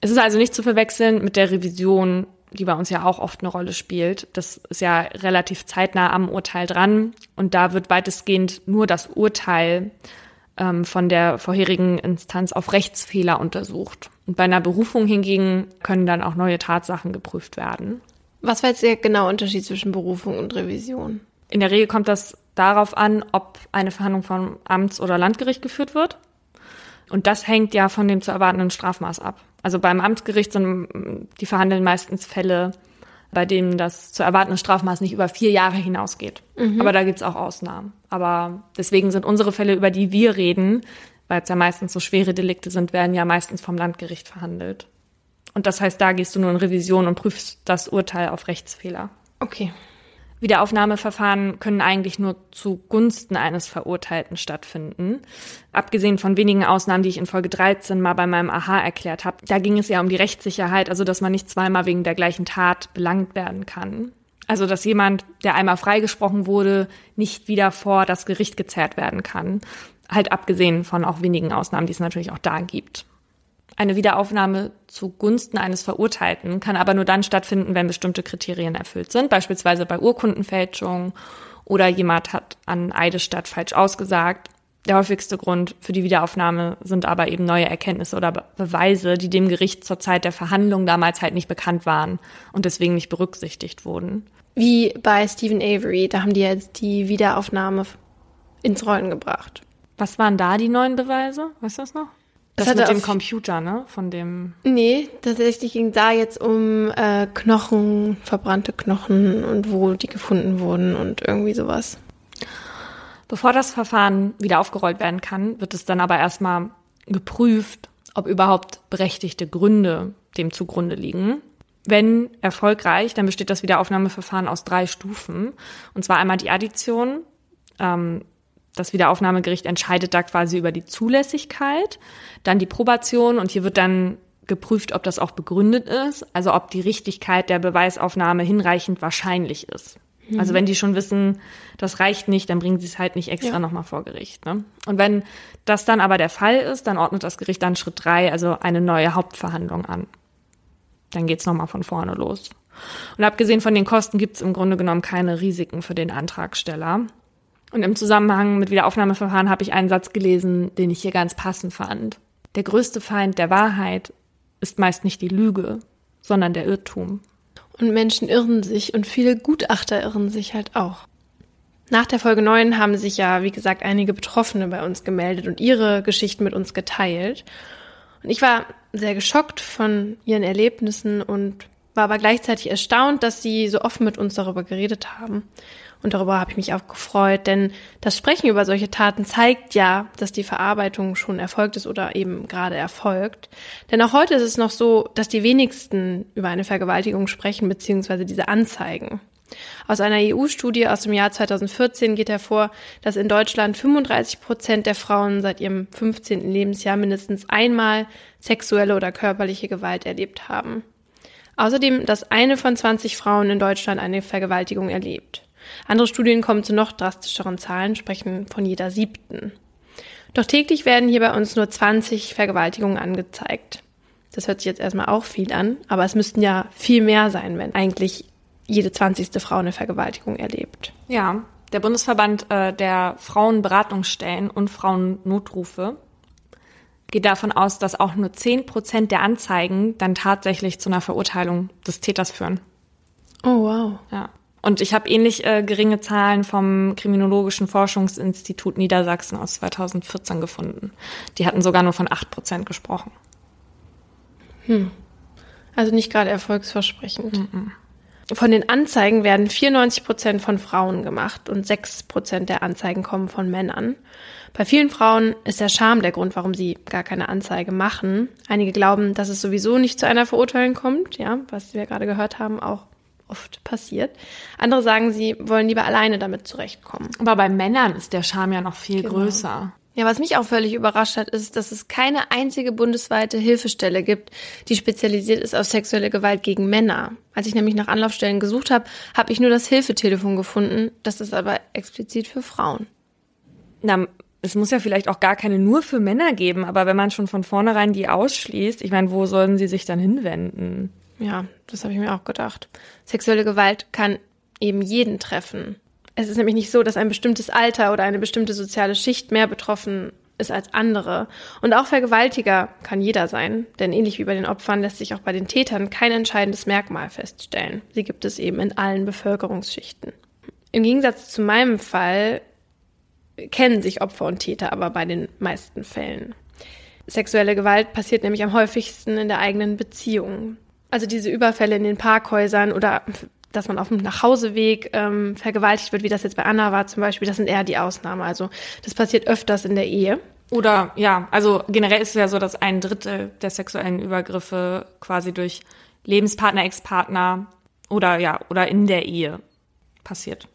Es ist also nicht zu verwechseln mit der Revision, die bei uns ja auch oft eine Rolle spielt. Das ist ja relativ zeitnah am Urteil dran und da wird weitestgehend nur das Urteil ähm, von der vorherigen Instanz auf Rechtsfehler untersucht. Und bei einer Berufung hingegen können dann auch neue Tatsachen geprüft werden. Was war jetzt der genaue Unterschied zwischen Berufung und Revision? In der Regel kommt das darauf an, ob eine Verhandlung vom Amts- oder Landgericht geführt wird. Und das hängt ja von dem zu erwartenden Strafmaß ab. Also beim Amtsgericht sind die verhandeln meistens Fälle, bei denen das zu erwartende Strafmaß nicht über vier Jahre hinausgeht. Aber da gibt's auch Ausnahmen. Aber deswegen sind unsere Fälle, über die wir reden, weil es ja meistens so schwere Delikte sind, werden ja meistens vom Landgericht verhandelt. Und das heißt, da gehst du nur in Revision und prüfst das Urteil auf Rechtsfehler. Okay. Wiederaufnahmeverfahren können eigentlich nur zugunsten eines Verurteilten stattfinden. Abgesehen von wenigen Ausnahmen, die ich in Folge 13 mal bei meinem Aha erklärt habe. Da ging es ja um die Rechtssicherheit, also dass man nicht zweimal wegen der gleichen Tat belangt werden kann. Also dass jemand, der einmal freigesprochen wurde, nicht wieder vor das Gericht gezerrt werden kann. Halt abgesehen von auch wenigen Ausnahmen, die es natürlich auch da gibt. Eine Wiederaufnahme zugunsten eines Verurteilten kann aber nur dann stattfinden, wenn bestimmte Kriterien erfüllt sind, beispielsweise bei Urkundenfälschung oder jemand hat an Eidesstadt falsch ausgesagt. Der häufigste Grund für die Wiederaufnahme sind aber eben neue Erkenntnisse oder Beweise, die dem Gericht zur Zeit der Verhandlung damals halt nicht bekannt waren und deswegen nicht berücksichtigt wurden. Wie bei Stephen Avery, da haben die jetzt die Wiederaufnahme ins Rollen gebracht. Was waren da die neuen Beweise? Weißt du das noch? Das, das mit dem Computer, ne? Von dem. Nee, tatsächlich ging da jetzt um äh, Knochen, verbrannte Knochen und wo die gefunden wurden und irgendwie sowas. Bevor das Verfahren wieder aufgerollt werden kann, wird es dann aber erstmal geprüft, ob überhaupt berechtigte Gründe dem zugrunde liegen. Wenn erfolgreich, dann besteht das Wiederaufnahmeverfahren aus drei Stufen. Und zwar einmal die Addition, ähm, das Wiederaufnahmegericht entscheidet da quasi über die Zulässigkeit, dann die Probation und hier wird dann geprüft, ob das auch begründet ist, also ob die Richtigkeit der Beweisaufnahme hinreichend wahrscheinlich ist. Mhm. Also wenn die schon wissen, das reicht nicht, dann bringen sie es halt nicht extra ja. nochmal vor Gericht. Ne? Und wenn das dann aber der Fall ist, dann ordnet das Gericht dann Schritt drei, also eine neue Hauptverhandlung an. Dann geht's nochmal von vorne los. Und abgesehen von den Kosten gibt's im Grunde genommen keine Risiken für den Antragsteller. Und im Zusammenhang mit Wiederaufnahmeverfahren habe ich einen Satz gelesen, den ich hier ganz passend fand. Der größte Feind der Wahrheit ist meist nicht die Lüge, sondern der Irrtum. Und Menschen irren sich und viele Gutachter irren sich halt auch. Nach der Folge 9 haben sich ja, wie gesagt, einige Betroffene bei uns gemeldet und ihre Geschichten mit uns geteilt. Und ich war sehr geschockt von ihren Erlebnissen und war aber gleichzeitig erstaunt, dass sie so offen mit uns darüber geredet haben. Und darüber habe ich mich auch gefreut, denn das Sprechen über solche Taten zeigt ja, dass die Verarbeitung schon erfolgt ist oder eben gerade erfolgt. Denn auch heute ist es noch so, dass die wenigsten über eine Vergewaltigung sprechen bzw. diese anzeigen. Aus einer EU-Studie aus dem Jahr 2014 geht hervor, dass in Deutschland 35 Prozent der Frauen seit ihrem 15. Lebensjahr mindestens einmal sexuelle oder körperliche Gewalt erlebt haben. Außerdem, dass eine von 20 Frauen in Deutschland eine Vergewaltigung erlebt. Andere Studien kommen zu noch drastischeren Zahlen, sprechen von jeder siebten. Doch täglich werden hier bei uns nur 20 Vergewaltigungen angezeigt. Das hört sich jetzt erstmal auch viel an, aber es müssten ja viel mehr sein, wenn eigentlich jede 20. Frau eine Vergewaltigung erlebt. Ja, der Bundesverband äh, der Frauenberatungsstellen und Frauennotrufe geht davon aus, dass auch nur 10 Prozent der Anzeigen dann tatsächlich zu einer Verurteilung des Täters führen. Oh, wow. Ja. Und ich habe ähnlich äh, geringe Zahlen vom Kriminologischen Forschungsinstitut Niedersachsen aus 2014 gefunden. Die hatten sogar nur von 8 Prozent gesprochen. Hm. Also nicht gerade erfolgsversprechend. Mhm. Von den Anzeigen werden 94 Prozent von Frauen gemacht und 6 Prozent der Anzeigen kommen von Männern. Bei vielen Frauen ist der Scham der Grund, warum sie gar keine Anzeige machen. Einige glauben, dass es sowieso nicht zu einer Verurteilung kommt, ja, was wir gerade gehört haben, auch oft passiert. Andere sagen, sie wollen lieber alleine damit zurechtkommen. Aber bei Männern ist der Charme ja noch viel genau. größer. Ja, was mich auch völlig überrascht hat, ist, dass es keine einzige bundesweite Hilfestelle gibt, die spezialisiert ist auf sexuelle Gewalt gegen Männer. Als ich nämlich nach Anlaufstellen gesucht habe, habe ich nur das Hilfetelefon gefunden. Das ist aber explizit für Frauen. Na, es muss ja vielleicht auch gar keine nur für Männer geben, aber wenn man schon von vornherein die ausschließt, ich meine, wo sollen sie sich dann hinwenden? Ja, das habe ich mir auch gedacht. Sexuelle Gewalt kann eben jeden treffen. Es ist nämlich nicht so, dass ein bestimmtes Alter oder eine bestimmte soziale Schicht mehr betroffen ist als andere. Und auch Vergewaltiger kann jeder sein, denn ähnlich wie bei den Opfern lässt sich auch bei den Tätern kein entscheidendes Merkmal feststellen. Sie gibt es eben in allen Bevölkerungsschichten. Im Gegensatz zu meinem Fall kennen sich Opfer und Täter aber bei den meisten Fällen. Sexuelle Gewalt passiert nämlich am häufigsten in der eigenen Beziehung. Also diese Überfälle in den Parkhäusern oder dass man auf dem Nachhauseweg ähm, vergewaltigt wird, wie das jetzt bei Anna war zum Beispiel, das sind eher die Ausnahmen. Also das passiert öfters in der Ehe. Oder ja, also generell ist es ja so, dass ein Drittel der sexuellen Übergriffe quasi durch Lebenspartner, Ex-Partner oder ja, oder in der Ehe passiert.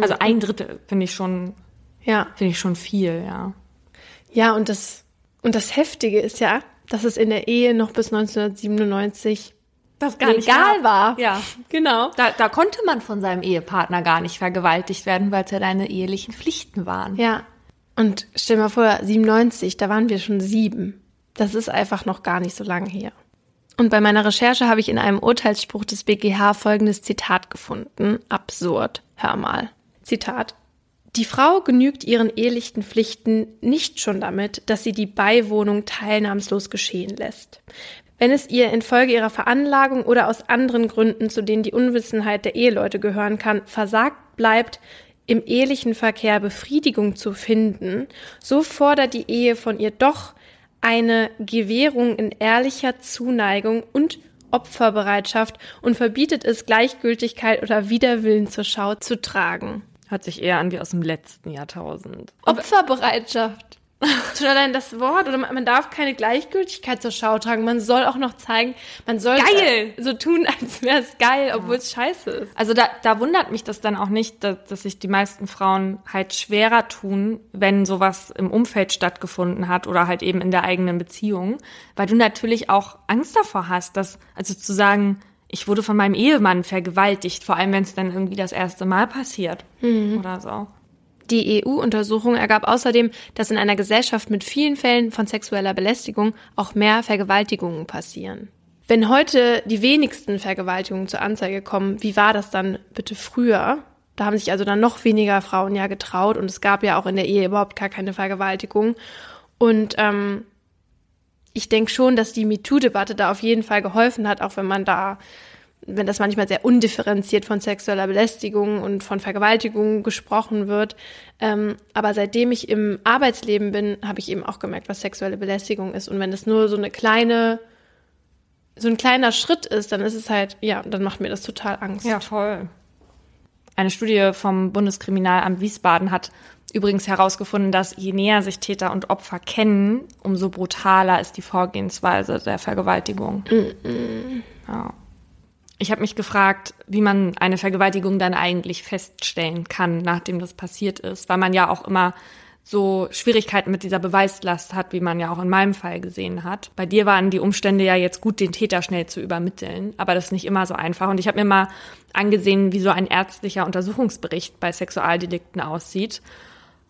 Also ein Drittel finde ich schon, Ja. finde ich schon viel, ja. Ja, und das, und das Heftige ist ja, dass es in der Ehe noch bis 1997 Das legal war. Ja. Genau. Da, da konnte man von seinem Ehepartner gar nicht vergewaltigt werden, weil es ja deine ehelichen Pflichten waren. Ja. Und stell mal vor, 97, da waren wir schon sieben. Das ist einfach noch gar nicht so lange her. Und bei meiner Recherche habe ich in einem Urteilsspruch des BGH folgendes Zitat gefunden. Absurd. Hör mal. Zitat. Die Frau genügt ihren ehelichen Pflichten nicht schon damit, dass sie die Beiwohnung teilnahmslos geschehen lässt. Wenn es ihr infolge ihrer Veranlagung oder aus anderen Gründen, zu denen die Unwissenheit der Eheleute gehören kann, versagt bleibt, im ehelichen Verkehr Befriedigung zu finden, so fordert die Ehe von ihr doch eine Gewährung in ehrlicher Zuneigung und Opferbereitschaft und verbietet es, Gleichgültigkeit oder Widerwillen zur Schau zu tragen. Hört sich eher an wie aus dem letzten Jahrtausend. Opferbereitschaft. Schon allein das Wort oder man man darf keine Gleichgültigkeit zur Schau tragen. Man soll auch noch zeigen, man soll Geil! so tun, als wäre es geil, obwohl es scheiße ist. Also da, da wundert mich das dann auch nicht, dass, dass sich die meisten Frauen halt schwerer tun, wenn sowas im Umfeld stattgefunden hat oder halt eben in der eigenen Beziehung, weil du natürlich auch Angst davor hast, dass, also zu sagen, ich wurde von meinem Ehemann vergewaltigt, vor allem wenn es dann irgendwie das erste Mal passiert oder so. Die EU-Untersuchung ergab außerdem, dass in einer Gesellschaft mit vielen Fällen von sexueller Belästigung auch mehr Vergewaltigungen passieren. Wenn heute die wenigsten Vergewaltigungen zur Anzeige kommen, wie war das dann bitte früher? Da haben sich also dann noch weniger Frauen ja getraut und es gab ja auch in der Ehe überhaupt gar keine Vergewaltigung. Und ähm, ich denke schon, dass die MeToo-Debatte da auf jeden Fall geholfen hat, auch wenn man da, wenn das manchmal sehr undifferenziert von sexueller Belästigung und von Vergewaltigung gesprochen wird. Ähm, aber seitdem ich im Arbeitsleben bin, habe ich eben auch gemerkt, was sexuelle Belästigung ist. Und wenn es nur so eine kleine, so ein kleiner Schritt ist, dann ist es halt, ja, dann macht mir das total Angst. Ja, voll. Eine Studie vom Bundeskriminalamt Wiesbaden hat übrigens herausgefunden, dass je näher sich Täter und Opfer kennen, umso brutaler ist die Vorgehensweise der Vergewaltigung. Ja. Ich habe mich gefragt, wie man eine Vergewaltigung dann eigentlich feststellen kann, nachdem das passiert ist, weil man ja auch immer so Schwierigkeiten mit dieser Beweislast hat, wie man ja auch in meinem Fall gesehen hat. Bei dir waren die Umstände ja jetzt gut, den Täter schnell zu übermitteln, aber das ist nicht immer so einfach. Und ich habe mir mal angesehen, wie so ein ärztlicher Untersuchungsbericht bei Sexualdelikten aussieht.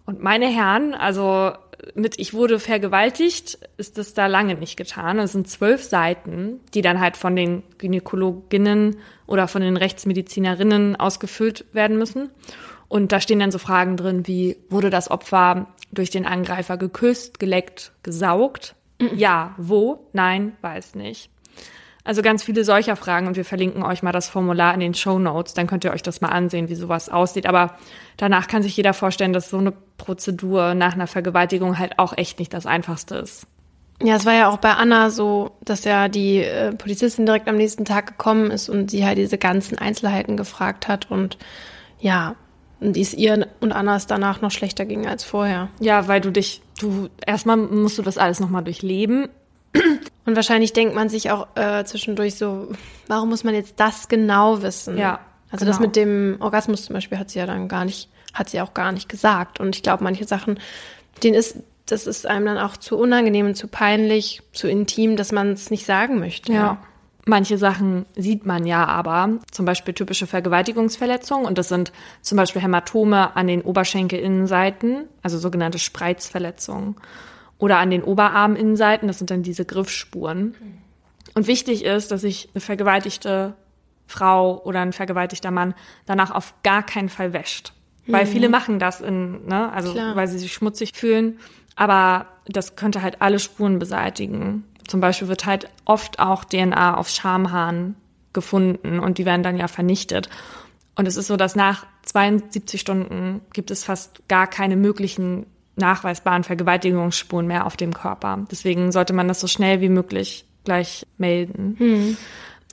Und meine Herren, also mit ich wurde vergewaltigt, ist das da lange nicht getan. Es sind zwölf Seiten, die dann halt von den Gynäkologinnen oder von den Rechtsmedizinerinnen ausgefüllt werden müssen. Und da stehen dann so Fragen drin wie, wurde das Opfer durch den Angreifer geküsst, geleckt, gesaugt? Ja, wo? Nein, weiß nicht. Also ganz viele solcher Fragen und wir verlinken euch mal das Formular in den Show Notes, dann könnt ihr euch das mal ansehen, wie sowas aussieht. Aber danach kann sich jeder vorstellen, dass so eine Prozedur nach einer Vergewaltigung halt auch echt nicht das Einfachste ist. Ja, es war ja auch bei Anna so, dass ja die äh, Polizistin direkt am nächsten Tag gekommen ist und sie halt diese ganzen Einzelheiten gefragt hat und ja, und es ihr und Anna es danach noch schlechter ging als vorher. Ja, weil du dich, du, erstmal musst du das alles nochmal durchleben. Und wahrscheinlich denkt man sich auch äh, zwischendurch so, warum muss man jetzt das genau wissen? Ja, Also das genau. mit dem Orgasmus zum Beispiel hat sie ja dann gar nicht, hat sie auch gar nicht gesagt. Und ich glaube, manche Sachen, denen ist, das ist einem dann auch zu unangenehm, zu peinlich, zu intim, dass man es nicht sagen möchte. Manche Sachen sieht man ja aber, zum Beispiel typische Vergewaltigungsverletzungen und das sind zum Beispiel Hämatome an den Oberschenkelinnenseiten, also sogenannte Spreizverletzungen oder an den Oberarminnenseiten, das sind dann diese Griffspuren. Und wichtig ist, dass sich eine vergewaltigte Frau oder ein vergewaltigter Mann danach auf gar keinen Fall wäscht. Weil viele machen das in, ne, also Klar. weil sie sich schmutzig fühlen. Aber das könnte halt alle Spuren beseitigen. Zum Beispiel wird halt oft auch DNA auf Schamhaaren gefunden und die werden dann ja vernichtet. Und es ist so, dass nach 72 Stunden gibt es fast gar keine möglichen nachweisbaren Vergewaltigungsspuren mehr auf dem Körper. Deswegen sollte man das so schnell wie möglich gleich melden.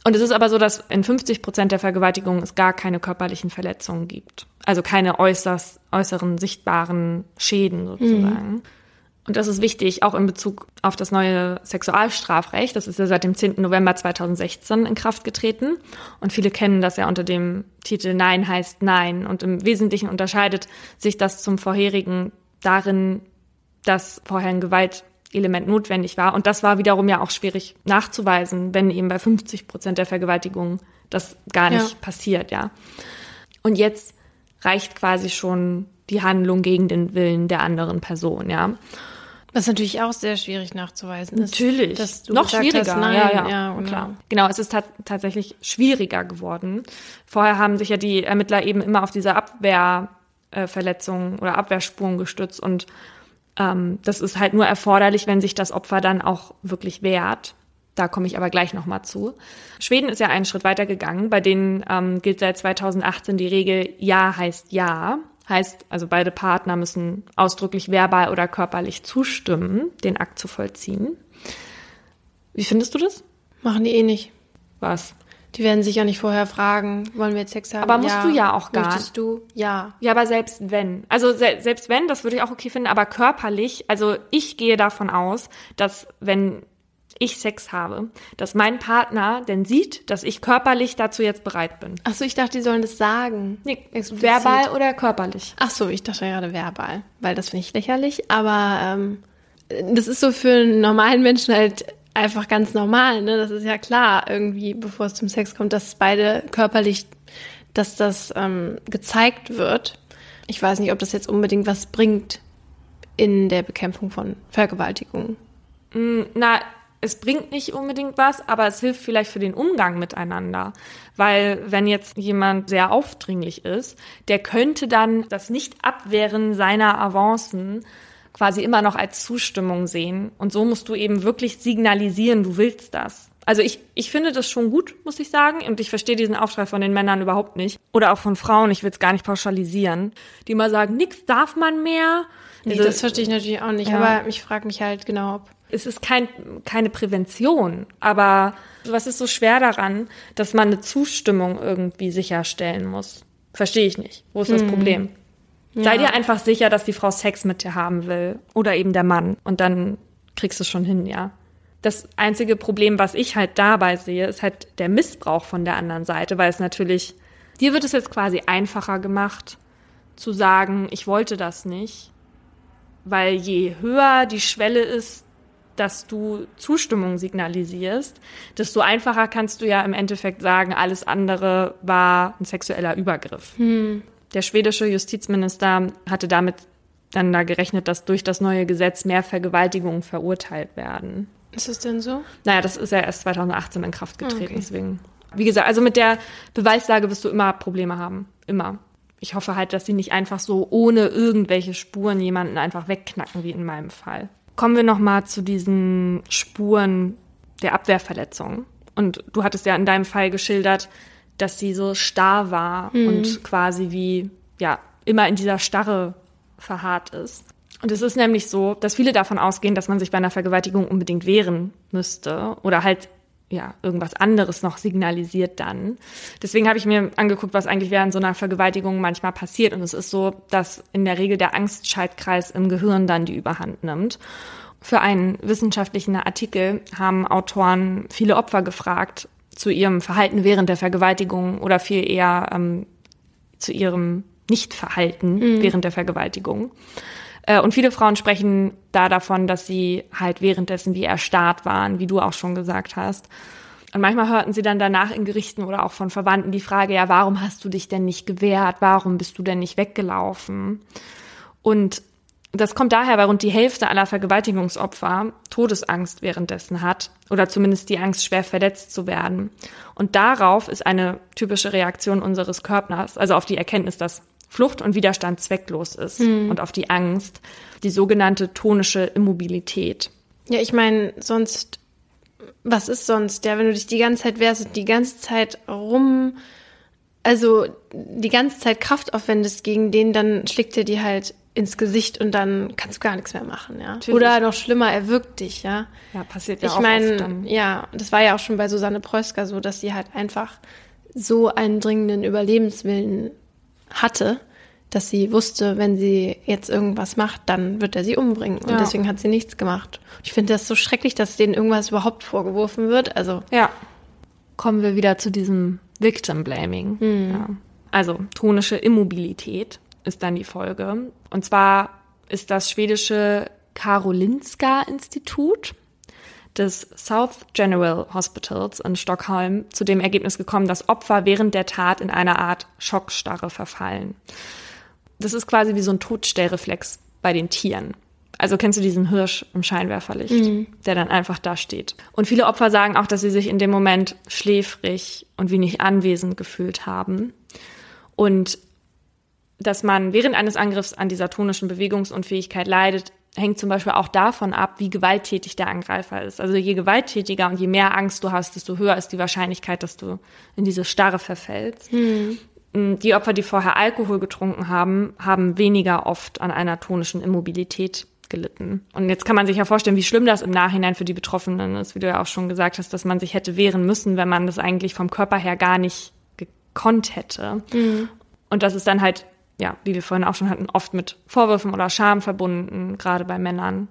Und es ist aber so, dass in 50 Prozent der Vergewaltigungen es gar keine körperlichen Verletzungen gibt. Also keine äußerst, äußeren sichtbaren Schäden sozusagen. Und das ist wichtig, auch in Bezug auf das neue Sexualstrafrecht. Das ist ja seit dem 10. November 2016 in Kraft getreten. Und viele kennen das ja unter dem Titel Nein heißt Nein. Und im Wesentlichen unterscheidet sich das zum vorherigen darin, dass vorher ein Gewaltelement notwendig war. Und das war wiederum ja auch schwierig nachzuweisen, wenn eben bei 50 Prozent der Vergewaltigungen das gar nicht ja. passiert, ja. Und jetzt reicht quasi schon die Handlung gegen den Willen der anderen Person, ja. Was natürlich auch sehr schwierig nachzuweisen ist. Natürlich. Dass du Noch schwieriger. Hast, nein, ja, ja, ja genau. klar. Genau, es ist tatsächlich schwieriger geworden. Vorher haben sich ja die Ermittler eben immer auf diese Abwehrverletzungen äh, oder Abwehrspuren gestützt und ähm, das ist halt nur erforderlich, wenn sich das Opfer dann auch wirklich wehrt. Da komme ich aber gleich nochmal zu. Schweden ist ja einen Schritt weiter gegangen. Bei denen ähm, gilt seit 2018 die Regel Ja heißt Ja. Heißt, also beide Partner müssen ausdrücklich verbal oder körperlich zustimmen, den Akt zu vollziehen. Wie findest du das? Machen die eh nicht. Was? Die werden sich ja nicht vorher fragen, wollen wir jetzt Sex haben? Aber musst ja. du ja auch gar. Möchtest du? Ja. Ja, aber selbst wenn. Also se selbst wenn, das würde ich auch okay finden, aber körperlich, also ich gehe davon aus, dass wenn ich Sex habe, dass mein Partner denn sieht, dass ich körperlich dazu jetzt bereit bin. Ach so, ich dachte, die sollen das sagen. Nee, verbal oder körperlich? Ach so, ich dachte gerade verbal, weil das finde ich lächerlich. Aber ähm, das ist so für einen normalen Menschen halt einfach ganz normal. Ne? Das ist ja klar, irgendwie, bevor es zum Sex kommt, dass beide körperlich, dass das ähm, gezeigt wird. Ich weiß nicht, ob das jetzt unbedingt was bringt in der Bekämpfung von Vergewaltigung. Mm, na, es bringt nicht unbedingt was, aber es hilft vielleicht für den Umgang miteinander. Weil wenn jetzt jemand sehr aufdringlich ist, der könnte dann das Nicht-Abwehren seiner Avancen quasi immer noch als Zustimmung sehen. Und so musst du eben wirklich signalisieren, du willst das. Also ich, ich finde das schon gut, muss ich sagen. Und ich verstehe diesen Aufschrei von den Männern überhaupt nicht. Oder auch von Frauen, ich will es gar nicht pauschalisieren, die mal sagen, nix darf man mehr. Nee, also, das verstehe ich natürlich auch nicht. Ja. Aber ich frage mich halt genau, ob es ist kein, keine Prävention, aber was ist so schwer daran, dass man eine Zustimmung irgendwie sicherstellen muss? Verstehe ich nicht. Wo ist das hm. Problem? Ja. Sei dir einfach sicher, dass die Frau Sex mit dir haben will oder eben der Mann und dann kriegst du es schon hin, ja. Das einzige Problem, was ich halt dabei sehe, ist halt der Missbrauch von der anderen Seite, weil es natürlich, dir wird es jetzt quasi einfacher gemacht, zu sagen, ich wollte das nicht, weil je höher die Schwelle ist, dass du Zustimmung signalisierst, desto einfacher kannst du ja im Endeffekt sagen, alles andere war ein sexueller Übergriff. Hm. Der schwedische Justizminister hatte damit dann da gerechnet, dass durch das neue Gesetz mehr Vergewaltigungen verurteilt werden. Ist das denn so? Naja, das ist ja erst 2018 in Kraft getreten, okay. deswegen. Wie gesagt, also mit der Beweislage wirst du immer Probleme haben. Immer. Ich hoffe halt, dass sie nicht einfach so ohne irgendwelche Spuren jemanden einfach wegknacken, wie in meinem Fall. Kommen wir nochmal zu diesen Spuren der Abwehrverletzung. Und du hattest ja in deinem Fall geschildert, dass sie so starr war mhm. und quasi wie, ja, immer in dieser Starre verharrt ist. Und es ist nämlich so, dass viele davon ausgehen, dass man sich bei einer Vergewaltigung unbedingt wehren müsste oder halt ja, irgendwas anderes noch signalisiert dann. Deswegen habe ich mir angeguckt, was eigentlich während so einer Vergewaltigung manchmal passiert. Und es ist so, dass in der Regel der Angstschaltkreis im Gehirn dann die Überhand nimmt. Für einen wissenschaftlichen Artikel haben Autoren viele Opfer gefragt zu ihrem Verhalten während der Vergewaltigung oder viel eher ähm, zu ihrem Nichtverhalten mhm. während der Vergewaltigung. Äh, und viele Frauen sprechen da davon, dass sie halt währenddessen wie erstarrt waren, wie du auch schon gesagt hast. Und manchmal hörten sie dann danach in Gerichten oder auch von Verwandten die Frage, ja, warum hast du dich denn nicht gewehrt? Warum bist du denn nicht weggelaufen? Und das kommt daher, weil rund die Hälfte aller Vergewaltigungsopfer Todesangst währenddessen hat oder zumindest die Angst, schwer verletzt zu werden. Und darauf ist eine typische Reaktion unseres Körpers, also auf die Erkenntnis, dass Flucht und Widerstand zwecklos ist mhm. und auf die Angst, die sogenannte tonische Immobilität. Ja, ich meine, sonst, was ist sonst? Ja, wenn du dich die ganze Zeit wehrst und die ganze Zeit rum, also die ganze Zeit Kraft aufwendest gegen den, dann schlägt er dir halt ins Gesicht und dann kannst du gar nichts mehr machen, ja. Natürlich. Oder noch schlimmer, er wirkt dich, ja. Ja, passiert ja ich auch mein, oft dann. Ja, das war ja auch schon bei Susanne Preusker so, dass sie halt einfach so einen dringenden Überlebenswillen hatte, dass sie wusste, wenn sie jetzt irgendwas macht, dann wird er sie umbringen. Und Ja. deswegen hat sie nichts gemacht. Ich finde das so schrecklich, dass denen irgendwas überhaupt vorgeworfen wird. Also, Ja. Kommen wir wieder zu diesem Victim Blaming. Ja. Also tonische Immobilität ist dann die Folge. Und zwar ist das schwedische Karolinska Institut des South General Hospitals in Stockholm zu dem Ergebnis gekommen, dass Opfer während der Tat in eine Art Schockstarre verfallen. Das ist quasi wie so ein Todstellreflex bei den Tieren. Also kennst du diesen Hirsch im Scheinwerferlicht, der dann einfach da steht. Und viele Opfer sagen auch, dass sie sich in dem Moment schläfrig und wenig anwesend gefühlt haben. Und dass man während eines Angriffs an dieser tonischen Bewegungsunfähigkeit leidet, hängt zum Beispiel auch davon ab, wie gewalttätig der Angreifer ist. Also je gewalttätiger und je mehr Angst du hast, desto höher ist die Wahrscheinlichkeit, dass du in diese Starre verfällst. Die Opfer, die vorher Alkohol getrunken haben, haben weniger oft an einer tonischen Immobilität gelitten. Und jetzt kann man sich ja vorstellen, wie schlimm das im Nachhinein für die Betroffenen ist, wie du ja auch schon gesagt hast, dass man sich hätte wehren müssen, wenn man das eigentlich vom Körper her gar nicht gekonnt hätte. Und das ist dann halt, ja, wie wir vorhin auch schon hatten, oft mit Vorwürfen oder Scham verbunden, gerade bei Männern.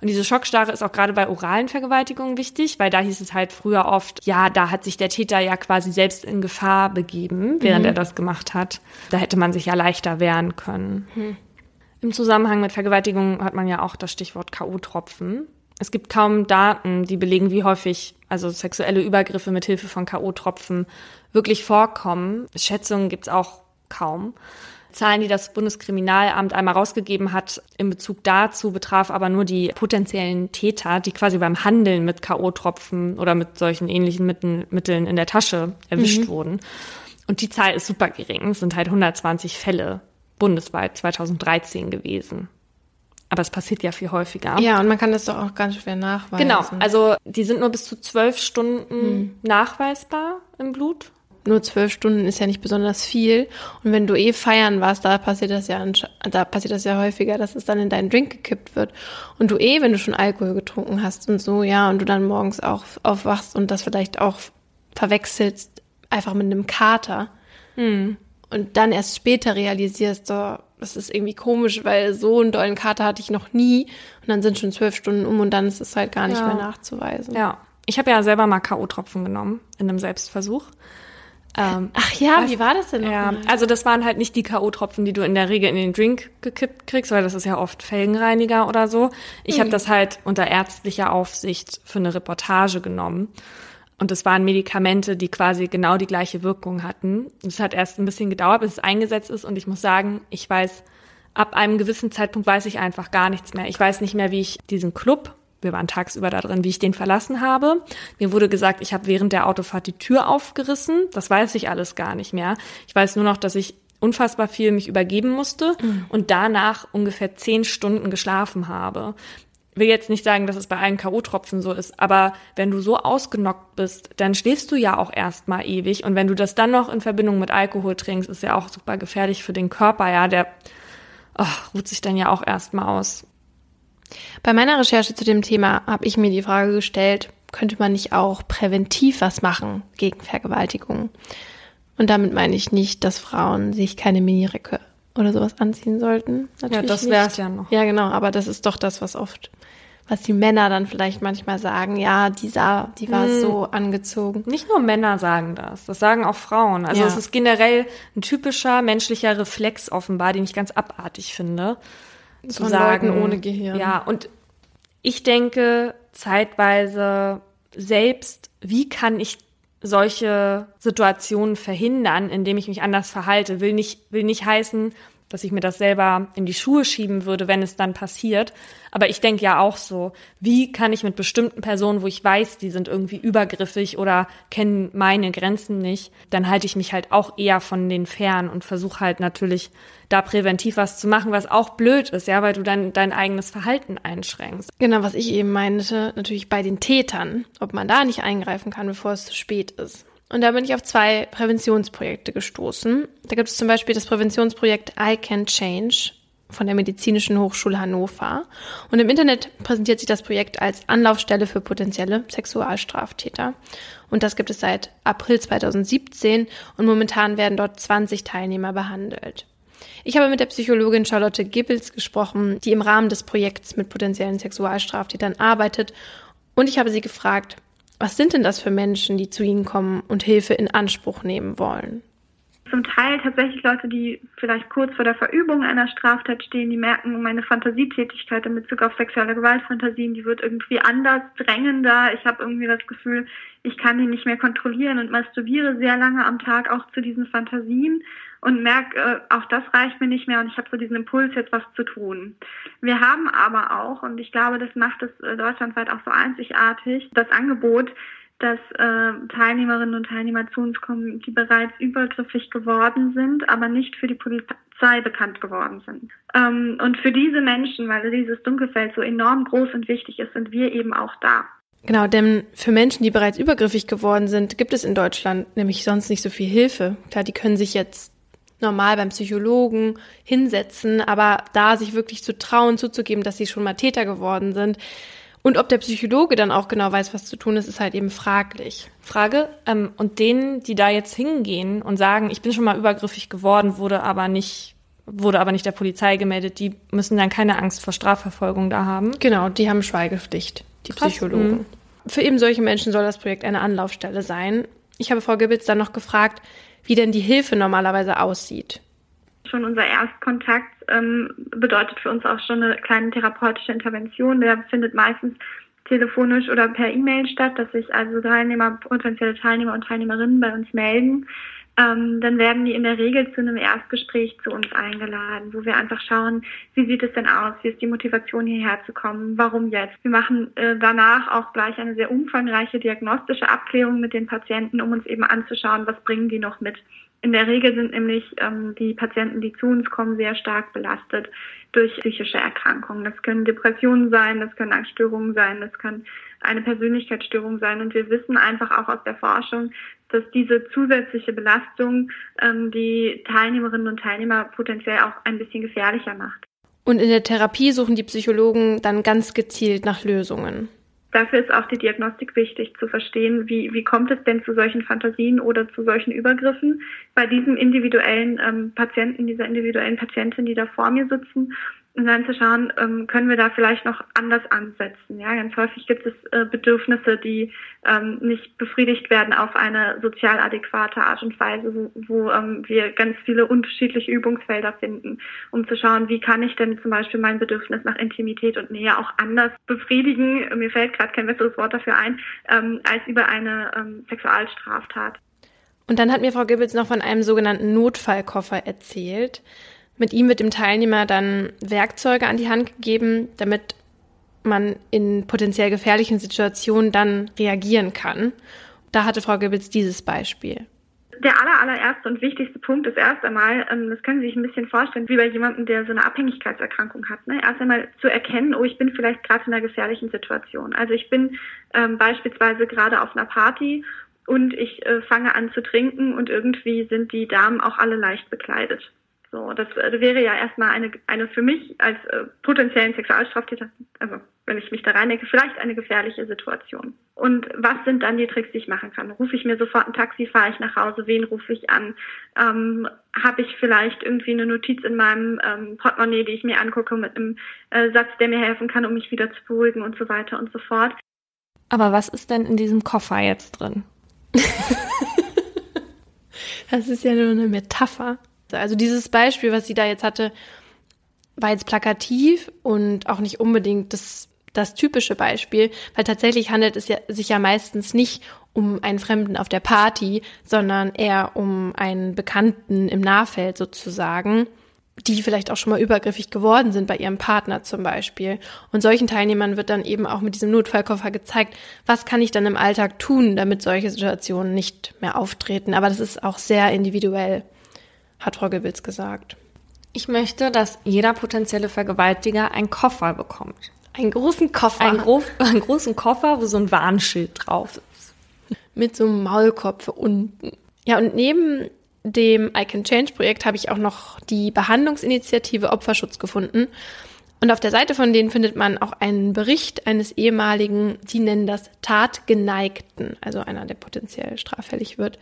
Und diese Schockstarre ist auch gerade bei oralen Vergewaltigungen wichtig, weil da hieß es halt früher oft, ja, da hat sich der Täter ja quasi selbst in Gefahr begeben, während er das gemacht hat. Da hätte man sich ja leichter wehren können. Im Zusammenhang mit Vergewaltigungen hat man ja auch das Stichwort K.O.-Tropfen. Es gibt kaum Daten, die belegen, wie häufig also sexuelle Übergriffe mit Hilfe von K.O.-Tropfen wirklich vorkommen. Schätzungen gibt's auch kaum. Zahlen, die das Bundeskriminalamt einmal rausgegeben hat in Bezug dazu, betraf aber nur die potenziellen Täter, die quasi beim Handeln mit K.O.-Tropfen oder mit solchen ähnlichen Mitteln, in der Tasche erwischt wurden. Und die Zahl ist super gering. Es sind halt 120 Fälle bundesweit 2013 gewesen. Aber es passiert ja viel häufiger. ja, und man kann das doch auch ganz schwer nachweisen. Genau, also die sind nur bis zu zwölf Stunden nachweisbar im Blut. Nur zwölf Stunden ist ja nicht besonders viel. Und wenn du eh feiern warst, da passiert das ja, da passiert das ja häufiger, dass es dann in deinen Drink gekippt wird. Und du eh, wenn du schon Alkohol getrunken hast und so, ja, und du dann morgens auch aufwachst und das vielleicht auch verwechselst, einfach mit einem Kater. Und dann erst später realisierst, so, das ist irgendwie komisch, weil so einen dollen Kater hatte ich noch nie. Und dann sind schon zwölf Stunden um und dann ist es halt gar nicht Ja. mehr nachzuweisen. Ja. Ich habe ja selber mal K.O.-Tropfen genommen in einem Selbstversuch. Ähm, Ach ja, wie war das denn ja, mal? also das waren halt nicht die K.O.-Tropfen, die du in der Regel in den Drink gekippt kriegst, weil das ist ja oft Felgenreiniger oder so. Ich habe das halt unter ärztlicher Aufsicht für eine Reportage genommen. Und es waren Medikamente, die quasi genau die gleiche Wirkung hatten. Es hat erst ein bisschen gedauert, bis es eingesetzt ist. Und ich muss sagen, ich weiß, ab einem gewissen Zeitpunkt weiß ich einfach gar nichts mehr. Ich weiß nicht mehr, wie ich diesen Club, wir waren tagsüber da drin, wie ich den verlassen habe. Mir wurde gesagt, ich habe während der Autofahrt die Tür aufgerissen. Das weiß ich alles gar nicht mehr. Ich weiß nur noch, dass ich unfassbar viel mich übergeben musste und danach ungefähr zehn Stunden geschlafen habe. Ich will jetzt nicht sagen, dass es bei allen K.O.-Tropfen so ist, aber wenn du so ausgenockt bist, dann schläfst du ja auch erstmal ewig. Und wenn du das dann noch in Verbindung mit Alkohol trinkst, ist ja auch super gefährlich für den Körper, ja, der oh, ruht sich dann ja auch erstmal aus. Bei meiner Recherche zu dem Thema habe ich mir die Frage gestellt, könnte man nicht auch präventiv was machen gegen Vergewaltigung? Und damit meine ich nicht, dass Frauen sich keine Miniröcke oder sowas anziehen sollten. Natürlich das nicht. wär's ja noch. Ja, genau, aber das ist doch das, was oft, was die Männer dann vielleicht manchmal sagen, ja, die sah, die war Hm. so angezogen. Nicht nur Männer sagen das, das sagen auch Frauen. Also Ja. es ist generell ein typischer menschlicher Reflex offenbar, den ich ganz abartig finde. Zu Von sagen, Leuten ohne Gehirn. Ja, und ich denke zeitweise selbst, wie kann ich solche Situationen verhindern, indem ich mich anders verhalte, will nicht, will nicht heißen, dass ich mir das selber in die Schuhe schieben würde, wenn es dann passiert. Aber ich denke ja auch so, wie kann ich mit bestimmten Personen, wo ich weiß, die sind irgendwie übergriffig oder kennen meine Grenzen nicht, dann halte ich mich halt auch eher von denen fern und versuche halt natürlich da präventiv was zu machen, was auch blöd ist, ja, weil du dann dein eigenes Verhalten einschränkst. Genau, was ich eben meinte, natürlich bei den Tätern, ob man da nicht eingreifen kann, bevor es zu spät ist. Und da bin ich auf zwei Präventionsprojekte gestoßen. Da gibt es zum Beispiel das Präventionsprojekt I Can Change von der Medizinischen Hochschule Hannover. Und im Internet präsentiert sich das Projekt als Anlaufstelle für potenzielle Sexualstraftäter. Und das gibt es seit April 2017 und momentan werden dort 20 Teilnehmer behandelt. Ich habe mit der Psychologin Charlotte Gibbels gesprochen, die im Rahmen des Projekts mit potenziellen Sexualstraftätern arbeitet. Und ich habe sie gefragt, was sind denn das für Menschen, die zu Ihnen kommen und Hilfe in Anspruch nehmen wollen? Zum Teil tatsächlich Leute, die vielleicht kurz vor der Verübung einer Straftat stehen, die merken, meine Fantasietätigkeit in Bezug auf sexuelle Gewaltfantasien, die wird irgendwie anders, drängender. Ich habe irgendwie das Gefühl, ich kann die nicht mehr kontrollieren und masturbiere sehr lange am Tag auch zu diesen Fantasien und merke, äh, auch das reicht mir nicht mehr und ich habe so diesen Impuls, jetzt was zu tun. Wir haben aber auch, und ich glaube, das macht es äh, deutschlandweit auch so einzigartig, das Angebot, dass äh, Teilnehmerinnen und Teilnehmer zu uns kommen, die bereits übergriffig geworden sind, aber nicht für die Polizei bekannt geworden sind. Ähm, und für diese Menschen, weil dieses Dunkelfeld so enorm groß und wichtig ist, sind wir eben auch da. Genau, denn für Menschen, die bereits übergriffig geworden sind, gibt es in Deutschland nämlich sonst nicht so viel Hilfe. Klar, die können sich jetzt normal beim Psychologen hinsetzen, aber da sich wirklich zu trauen, zuzugeben, dass sie schon mal Täter geworden sind, und ob der Psychologe dann auch genau weiß, was zu tun ist, ist halt eben fraglich. Frage, ähm, und denen, die da jetzt hingehen und sagen, ich bin schon mal übergriffig geworden, wurde aber nicht wurde aber nicht der Polizei gemeldet, die müssen dann keine Angst vor Strafverfolgung da haben. Genau, die haben Schweigepflicht, die Krass. Psychologen. Mhm. Für eben solche Menschen soll das Projekt eine Anlaufstelle sein. Ich habe Frau Gibbels dann noch gefragt, wie denn die Hilfe normalerweise aussieht schon unser Erstkontakt ähm, bedeutet für uns auch schon eine kleine therapeutische Intervention. Der findet meistens telefonisch oder per E-Mail statt, dass sich also Teilnehmer, potenzielle Teilnehmer und Teilnehmerinnen bei uns melden. Ähm, dann werden die in der Regel zu einem Erstgespräch zu uns eingeladen, wo wir einfach schauen, wie sieht es denn aus, wie ist die Motivation hierher zu kommen, warum jetzt. Wir machen äh, danach auch gleich eine sehr umfangreiche diagnostische Abklärung mit den Patienten, um uns eben anzuschauen, was bringen die noch mit. In der Regel sind nämlich ähm, die Patienten, die zu uns kommen, sehr stark belastet durch psychische Erkrankungen. Das können Depressionen sein, das können Angststörungen sein, das kann eine Persönlichkeitsstörung sein. Und wir wissen einfach auch aus der Forschung, dass diese zusätzliche Belastung ähm, die Teilnehmerinnen und Teilnehmer potenziell auch ein bisschen gefährlicher macht. Und in der Therapie suchen die Psychologen dann ganz gezielt nach Lösungen. Dafür ist auch die Diagnostik wichtig, zu verstehen, wie, wie kommt es denn zu solchen Fantasien oder zu solchen Übergriffen bei diesem individuellen ähm, Patienten, dieser individuellen Patientin, die da vor mir sitzen und dann zu schauen, ähm, können wir da vielleicht noch anders ansetzen. Ja, ganz häufig gibt es äh, Bedürfnisse, die ähm, nicht befriedigt werden auf eine sozial adäquate Art und Weise, wo, ähm, wir ganz viele unterschiedliche Übungsfelder finden, um zu schauen, wie kann ich denn zum Beispiel mein Bedürfnis nach Intimität und Nähe auch anders befriedigen. Mir fällt gerade kein besseres Wort dafür ein, ähm, als über eine ähm, Sexualstraftat. Und dann hat mir Frau Gibbels noch von einem sogenannten Notfallkoffer erzählt. Mit ihm wird dem Teilnehmer dann Werkzeuge an die Hand gegeben, damit man in potenziell gefährlichen Situationen dann reagieren kann. Da hatte Frau Goebbels dieses Beispiel. Der aller, allererste und wichtigste Punkt ist erst einmal, ähm, das können Sie sich ein bisschen vorstellen, wie bei jemandem, der so eine Abhängigkeitserkrankung hat. Ne? Erst einmal zu erkennen, oh, ich bin vielleicht gerade in einer gefährlichen Situation. Also ich bin ähm, beispielsweise gerade auf einer Party und ich äh, fange an zu trinken und irgendwie sind die Damen auch alle leicht bekleidet. So, das äh, wäre ja erstmal eine, eine für mich als äh, potenziellen Sexualstraftäter, also wenn ich mich da reindenke, vielleicht eine gefährliche Situation. Und was sind dann die Tricks, die ich machen kann? Rufe ich mir sofort ein Taxi, fahre ich nach Hause, wen rufe ich an? Ähm, Habe ich vielleicht irgendwie eine Notiz in meinem ähm, Portemonnaie, die ich mir angucke mit einem äh, Satz, der mir helfen kann, um mich wieder zu beruhigen und so weiter und so fort. Aber was ist denn in diesem Koffer jetzt drin? das ist ja nur eine Metapher. Also dieses Beispiel, was sie da jetzt hatte, war jetzt plakativ und auch nicht unbedingt das, das typische Beispiel, weil tatsächlich handelt es ja, sich ja meistens nicht um einen Fremden auf der Party, sondern eher um einen Bekannten im Nahfeld sozusagen, die vielleicht auch schon mal übergriffig geworden sind bei ihrem Partner zum Beispiel. Und solchen Teilnehmern wird dann eben auch mit diesem Notfallkoffer gezeigt, was kann ich dann im Alltag tun, damit solche Situationen nicht mehr auftreten. Aber das ist auch sehr individuell hat Frau Gewitz gesagt. Ich möchte, dass jeder potenzielle Vergewaltiger einen Koffer bekommt. Einen großen Koffer. Einen, gro einen großen Koffer, wo so ein Warnschild drauf ist. Mit so einem Maulkopf unten. Ja, und neben dem I Can Change Projekt habe ich auch noch die Behandlungsinitiative Opferschutz gefunden. Und auf der Seite von denen findet man auch einen Bericht eines ehemaligen, die nennen das Tatgeneigten, also einer, der potenziell straffällig wird.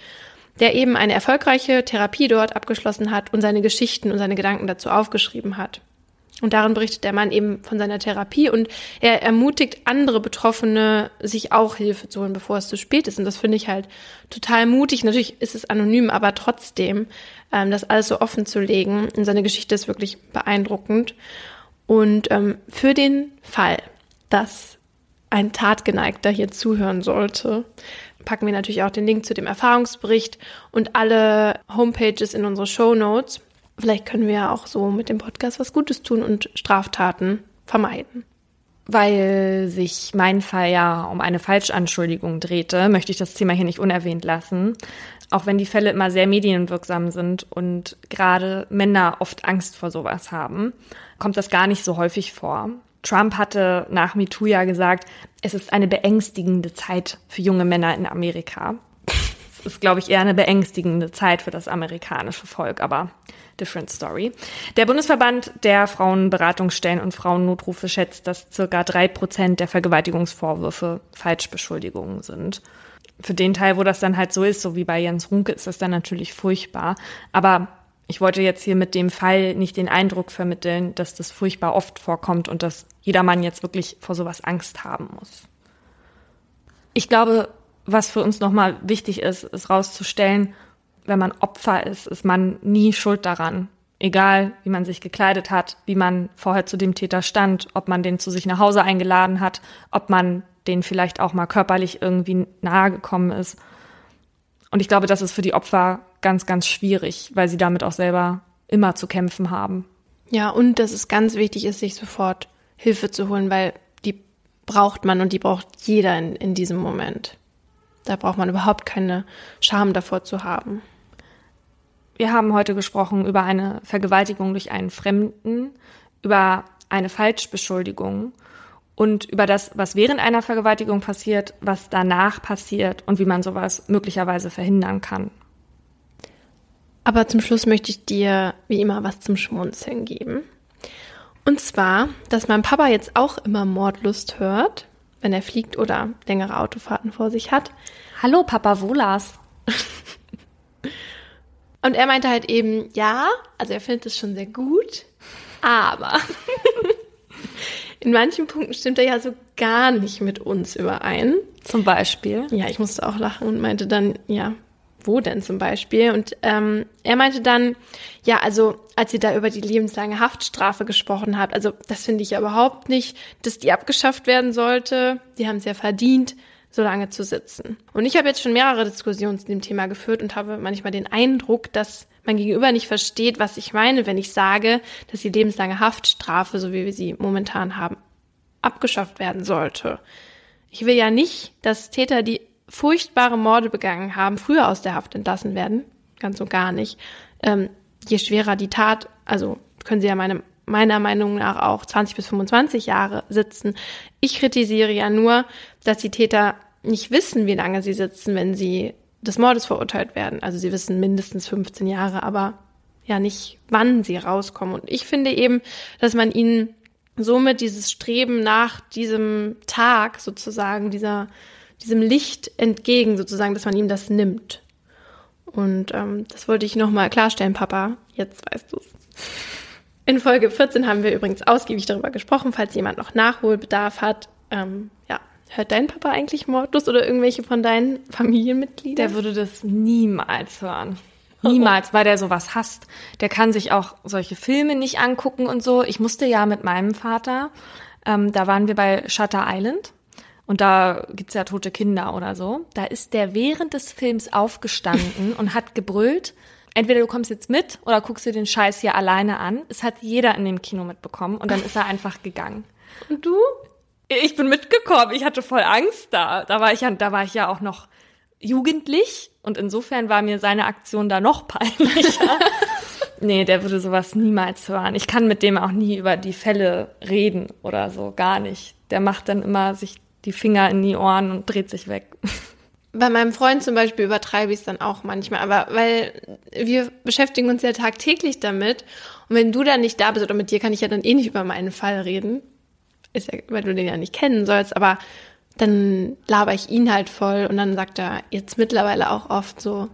Der eben eine erfolgreiche Therapie dort abgeschlossen hat und seine Geschichten und seine Gedanken dazu aufgeschrieben hat. Und darin berichtet der Mann eben von seiner Therapie und er ermutigt andere Betroffene, sich auch Hilfe zu holen, bevor es zu spät ist. Und das finde ich halt total mutig. Natürlich ist es anonym, aber trotzdem, ähm, das alles so offen zu legen. Und seine Geschichte ist wirklich beeindruckend. Und ähm, für den Fall, dass ein Tatgeneigter hier zuhören sollte, packen wir natürlich auch den Link zu dem Erfahrungsbericht und alle Homepages in unsere Show Notes. Vielleicht können wir ja auch so mit dem Podcast was Gutes tun und Straftaten vermeiden. Weil sich mein Fall ja um eine Falschanschuldigung drehte, möchte ich das Thema hier nicht unerwähnt lassen. Auch wenn die Fälle immer sehr medienwirksam sind und gerade Männer oft Angst vor sowas haben, kommt das gar nicht so häufig vor. Trump hatte nach MeToo ja gesagt, es ist eine beängstigende Zeit für junge Männer in Amerika. Es ist, glaube ich, eher eine beängstigende Zeit für das amerikanische Volk, aber different story. Der Bundesverband der Frauenberatungsstellen und Frauennotrufe schätzt, dass circa drei Prozent der Vergewaltigungsvorwürfe Falschbeschuldigungen sind. Für den Teil, wo das dann halt so ist, so wie bei Jens Runke, ist das dann natürlich furchtbar. Aber ich wollte jetzt hier mit dem Fall nicht den Eindruck vermitteln, dass das furchtbar oft vorkommt und dass jeder Mann jetzt wirklich vor sowas Angst haben muss. Ich glaube, was für uns nochmal wichtig ist, ist rauszustellen, wenn man Opfer ist, ist man nie schuld daran. Egal, wie man sich gekleidet hat, wie man vorher zu dem Täter stand, ob man den zu sich nach Hause eingeladen hat, ob man den vielleicht auch mal körperlich irgendwie nahe gekommen ist. Und ich glaube, das ist für die Opfer ganz, ganz schwierig, weil sie damit auch selber immer zu kämpfen haben. Ja, und dass es ganz wichtig ist, sich sofort Hilfe zu holen, weil die braucht man und die braucht jeder in, in diesem Moment. Da braucht man überhaupt keine Scham davor zu haben. Wir haben heute gesprochen über eine Vergewaltigung durch einen Fremden, über eine Falschbeschuldigung und über das, was während einer Vergewaltigung passiert, was danach passiert und wie man sowas möglicherweise verhindern kann. Aber zum Schluss möchte ich dir wie immer was zum Schmunzeln geben. Und zwar, dass mein Papa jetzt auch immer Mordlust hört, wenn er fliegt oder längere Autofahrten vor sich hat. Hallo Papa Wolas. Und er meinte halt eben, ja, also er findet es schon sehr gut, aber in manchen Punkten stimmt er ja so gar nicht mit uns überein. Zum Beispiel? Ja, ich musste auch lachen und meinte dann, ja, wo denn zum Beispiel? Und ähm, er meinte dann, ja, also als ihr da über die lebenslange Haftstrafe gesprochen habt, also das finde ich ja überhaupt nicht, dass die abgeschafft werden sollte. Die haben es ja verdient, so lange zu sitzen. Und ich habe jetzt schon mehrere Diskussionen zu dem Thema geführt und habe manchmal den Eindruck, dass mein Gegenüber nicht versteht, was ich meine, wenn ich sage, dass die lebenslange Haftstrafe, so wie wir sie momentan haben, abgeschafft werden sollte. Ich will ja nicht, dass Täter, die furchtbare Morde begangen haben, früher aus der Haft entlassen werden. Ganz und gar nicht. Ähm, je schwerer die Tat, also können sie ja meine, meiner Meinung nach auch 20 bis 25 Jahre sitzen. Ich kritisiere ja nur, dass die Täter nicht wissen, wie lange sie sitzen, wenn sie des Mordes verurteilt werden. Also sie wissen mindestens 15 Jahre, aber ja nicht, wann sie rauskommen. Und ich finde eben, dass man ihnen somit dieses Streben nach diesem Tag sozusagen, dieser diesem Licht entgegen, sozusagen, dass man ihm das nimmt. Und ähm, das wollte ich nochmal klarstellen, Papa. Jetzt weißt du's. In Folge 14 haben wir übrigens ausgiebig darüber gesprochen, falls jemand noch Nachholbedarf hat. Ähm, ja, hört dein Papa eigentlich Mordlust oder irgendwelche von deinen Familienmitgliedern? Der würde das niemals hören. Niemals, weil der sowas hasst. Der kann sich auch solche Filme nicht angucken und so. Ich musste ja mit meinem Vater, ähm, da waren wir bei Shutter Island und da gibt's ja tote Kinder oder so. Da ist der während des Films aufgestanden und hat gebrüllt, entweder du kommst jetzt mit oder guckst dir den Scheiß hier alleine an. Es hat jeder in dem Kino mitbekommen und dann ist er einfach gegangen. Und du? Ich bin mitgekommen. Ich hatte voll Angst da. Da war ich ja, da war ich ja auch noch jugendlich und insofern war mir seine Aktion da noch peinlicher. nee, der würde sowas niemals hören. Ich kann mit dem auch nie über die Fälle reden oder so, gar nicht. Der macht dann immer sich die Finger in die Ohren und dreht sich weg. Bei meinem Freund zum Beispiel übertreibe ich es dann auch manchmal, aber weil wir beschäftigen uns ja tagtäglich damit und wenn du dann nicht da bist oder mit dir kann ich ja dann eh nicht über meinen Fall reden, ist ja, weil du den ja nicht kennen sollst, aber dann laber ich ihn halt voll und dann sagt er jetzt mittlerweile auch oft so,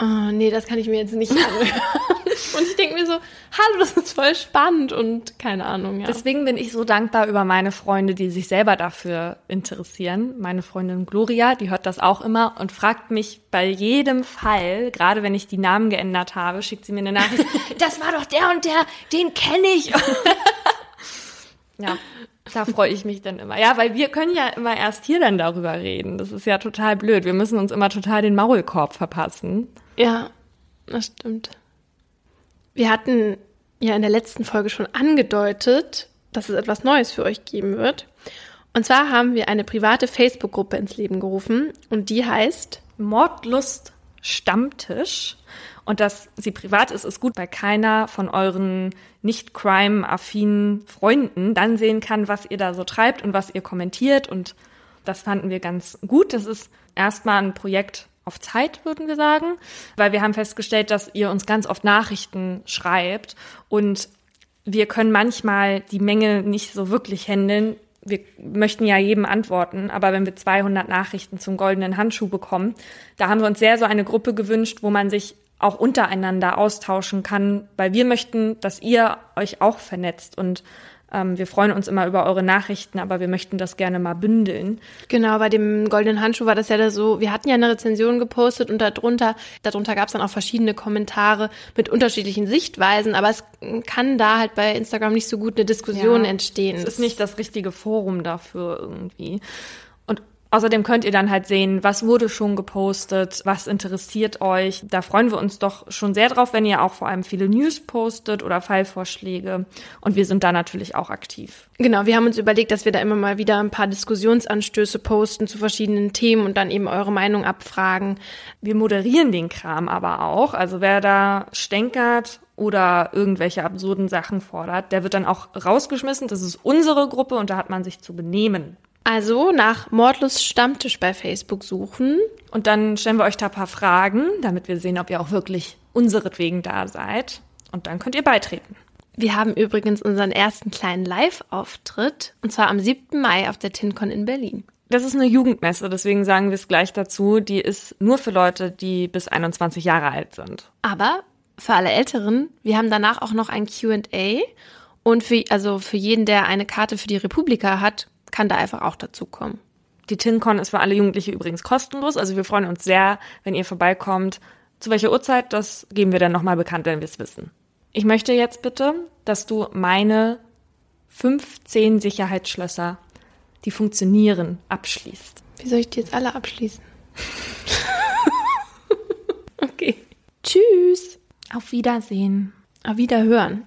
Oh, nee, das kann ich mir jetzt nicht anhören. und ich denke mir so, hallo, das ist voll spannend und keine Ahnung, ja. Deswegen bin ich so dankbar über meine Freunde, die sich selber dafür interessieren. Meine Freundin Gloria, die hört das auch immer und fragt mich bei jedem Fall, gerade wenn ich die Namen geändert habe, schickt sie mir eine Nachricht, das war doch der und der, den kenne ich. ja, da freue ich mich dann immer. Ja, weil wir können ja immer erst hier dann darüber reden. Das ist ja total blöd. Wir müssen uns immer total den Maulkorb verpassen. Ja, das stimmt. Wir hatten ja in der letzten Folge schon angedeutet, dass es etwas Neues für euch geben wird. Und zwar haben wir eine private Facebook-Gruppe ins Leben gerufen und die heißt Mordlust Stammtisch. Und dass sie privat ist, ist gut, weil keiner von euren nicht crime-affinen Freunden dann sehen kann, was ihr da so treibt und was ihr kommentiert. Und das fanden wir ganz gut. Das ist erstmal ein Projekt, auf Zeit, würden wir sagen, weil wir haben festgestellt, dass ihr uns ganz oft Nachrichten schreibt und wir können manchmal die Menge nicht so wirklich handeln. Wir möchten ja jedem antworten, aber wenn wir 200 Nachrichten zum goldenen Handschuh bekommen, da haben wir uns sehr so eine Gruppe gewünscht, wo man sich auch untereinander austauschen kann, weil wir möchten, dass ihr euch auch vernetzt und wir freuen uns immer über eure Nachrichten, aber wir möchten das gerne mal bündeln. Genau, bei dem goldenen Handschuh war das ja so, wir hatten ja eine Rezension gepostet und darunter, darunter gab es dann auch verschiedene Kommentare mit unterschiedlichen Sichtweisen, aber es kann da halt bei Instagram nicht so gut eine Diskussion ja, entstehen. Es ist nicht das richtige Forum dafür irgendwie. Außerdem könnt ihr dann halt sehen, was wurde schon gepostet, was interessiert euch. Da freuen wir uns doch schon sehr drauf, wenn ihr auch vor allem viele News postet oder Fallvorschläge. Und wir sind da natürlich auch aktiv. Genau, wir haben uns überlegt, dass wir da immer mal wieder ein paar Diskussionsanstöße posten zu verschiedenen Themen und dann eben eure Meinung abfragen. Wir moderieren den Kram aber auch. Also wer da stänkert oder irgendwelche absurden Sachen fordert, der wird dann auch rausgeschmissen. Das ist unsere Gruppe und da hat man sich zu benehmen. Also nach Mordlust Stammtisch bei Facebook suchen. Und dann stellen wir euch da ein paar Fragen, damit wir sehen, ob ihr auch wirklich unseretwegen da seid. Und dann könnt ihr beitreten. Wir haben übrigens unseren ersten kleinen Live-Auftritt, und zwar am 7. Mai auf der TinCon in Berlin. Das ist eine Jugendmesse, deswegen sagen wir es gleich dazu. Die ist nur für Leute, die bis 21 Jahre alt sind. Aber für alle Älteren, wir haben danach auch noch ein Q&A und für, also für jeden, der eine Karte für die Republika hat, kann da einfach auch dazukommen. Die TinCon ist für alle Jugendliche übrigens kostenlos. Also wir freuen uns sehr, wenn ihr vorbeikommt. Zu welcher Uhrzeit, das geben wir dann nochmal bekannt, wenn wir es wissen. Ich möchte jetzt bitte, dass du meine 15 Sicherheitsschlösser, die funktionieren, abschließt. Wie soll ich die jetzt alle abschließen? okay. Tschüss. Auf Wiedersehen. Auf Wiederhören.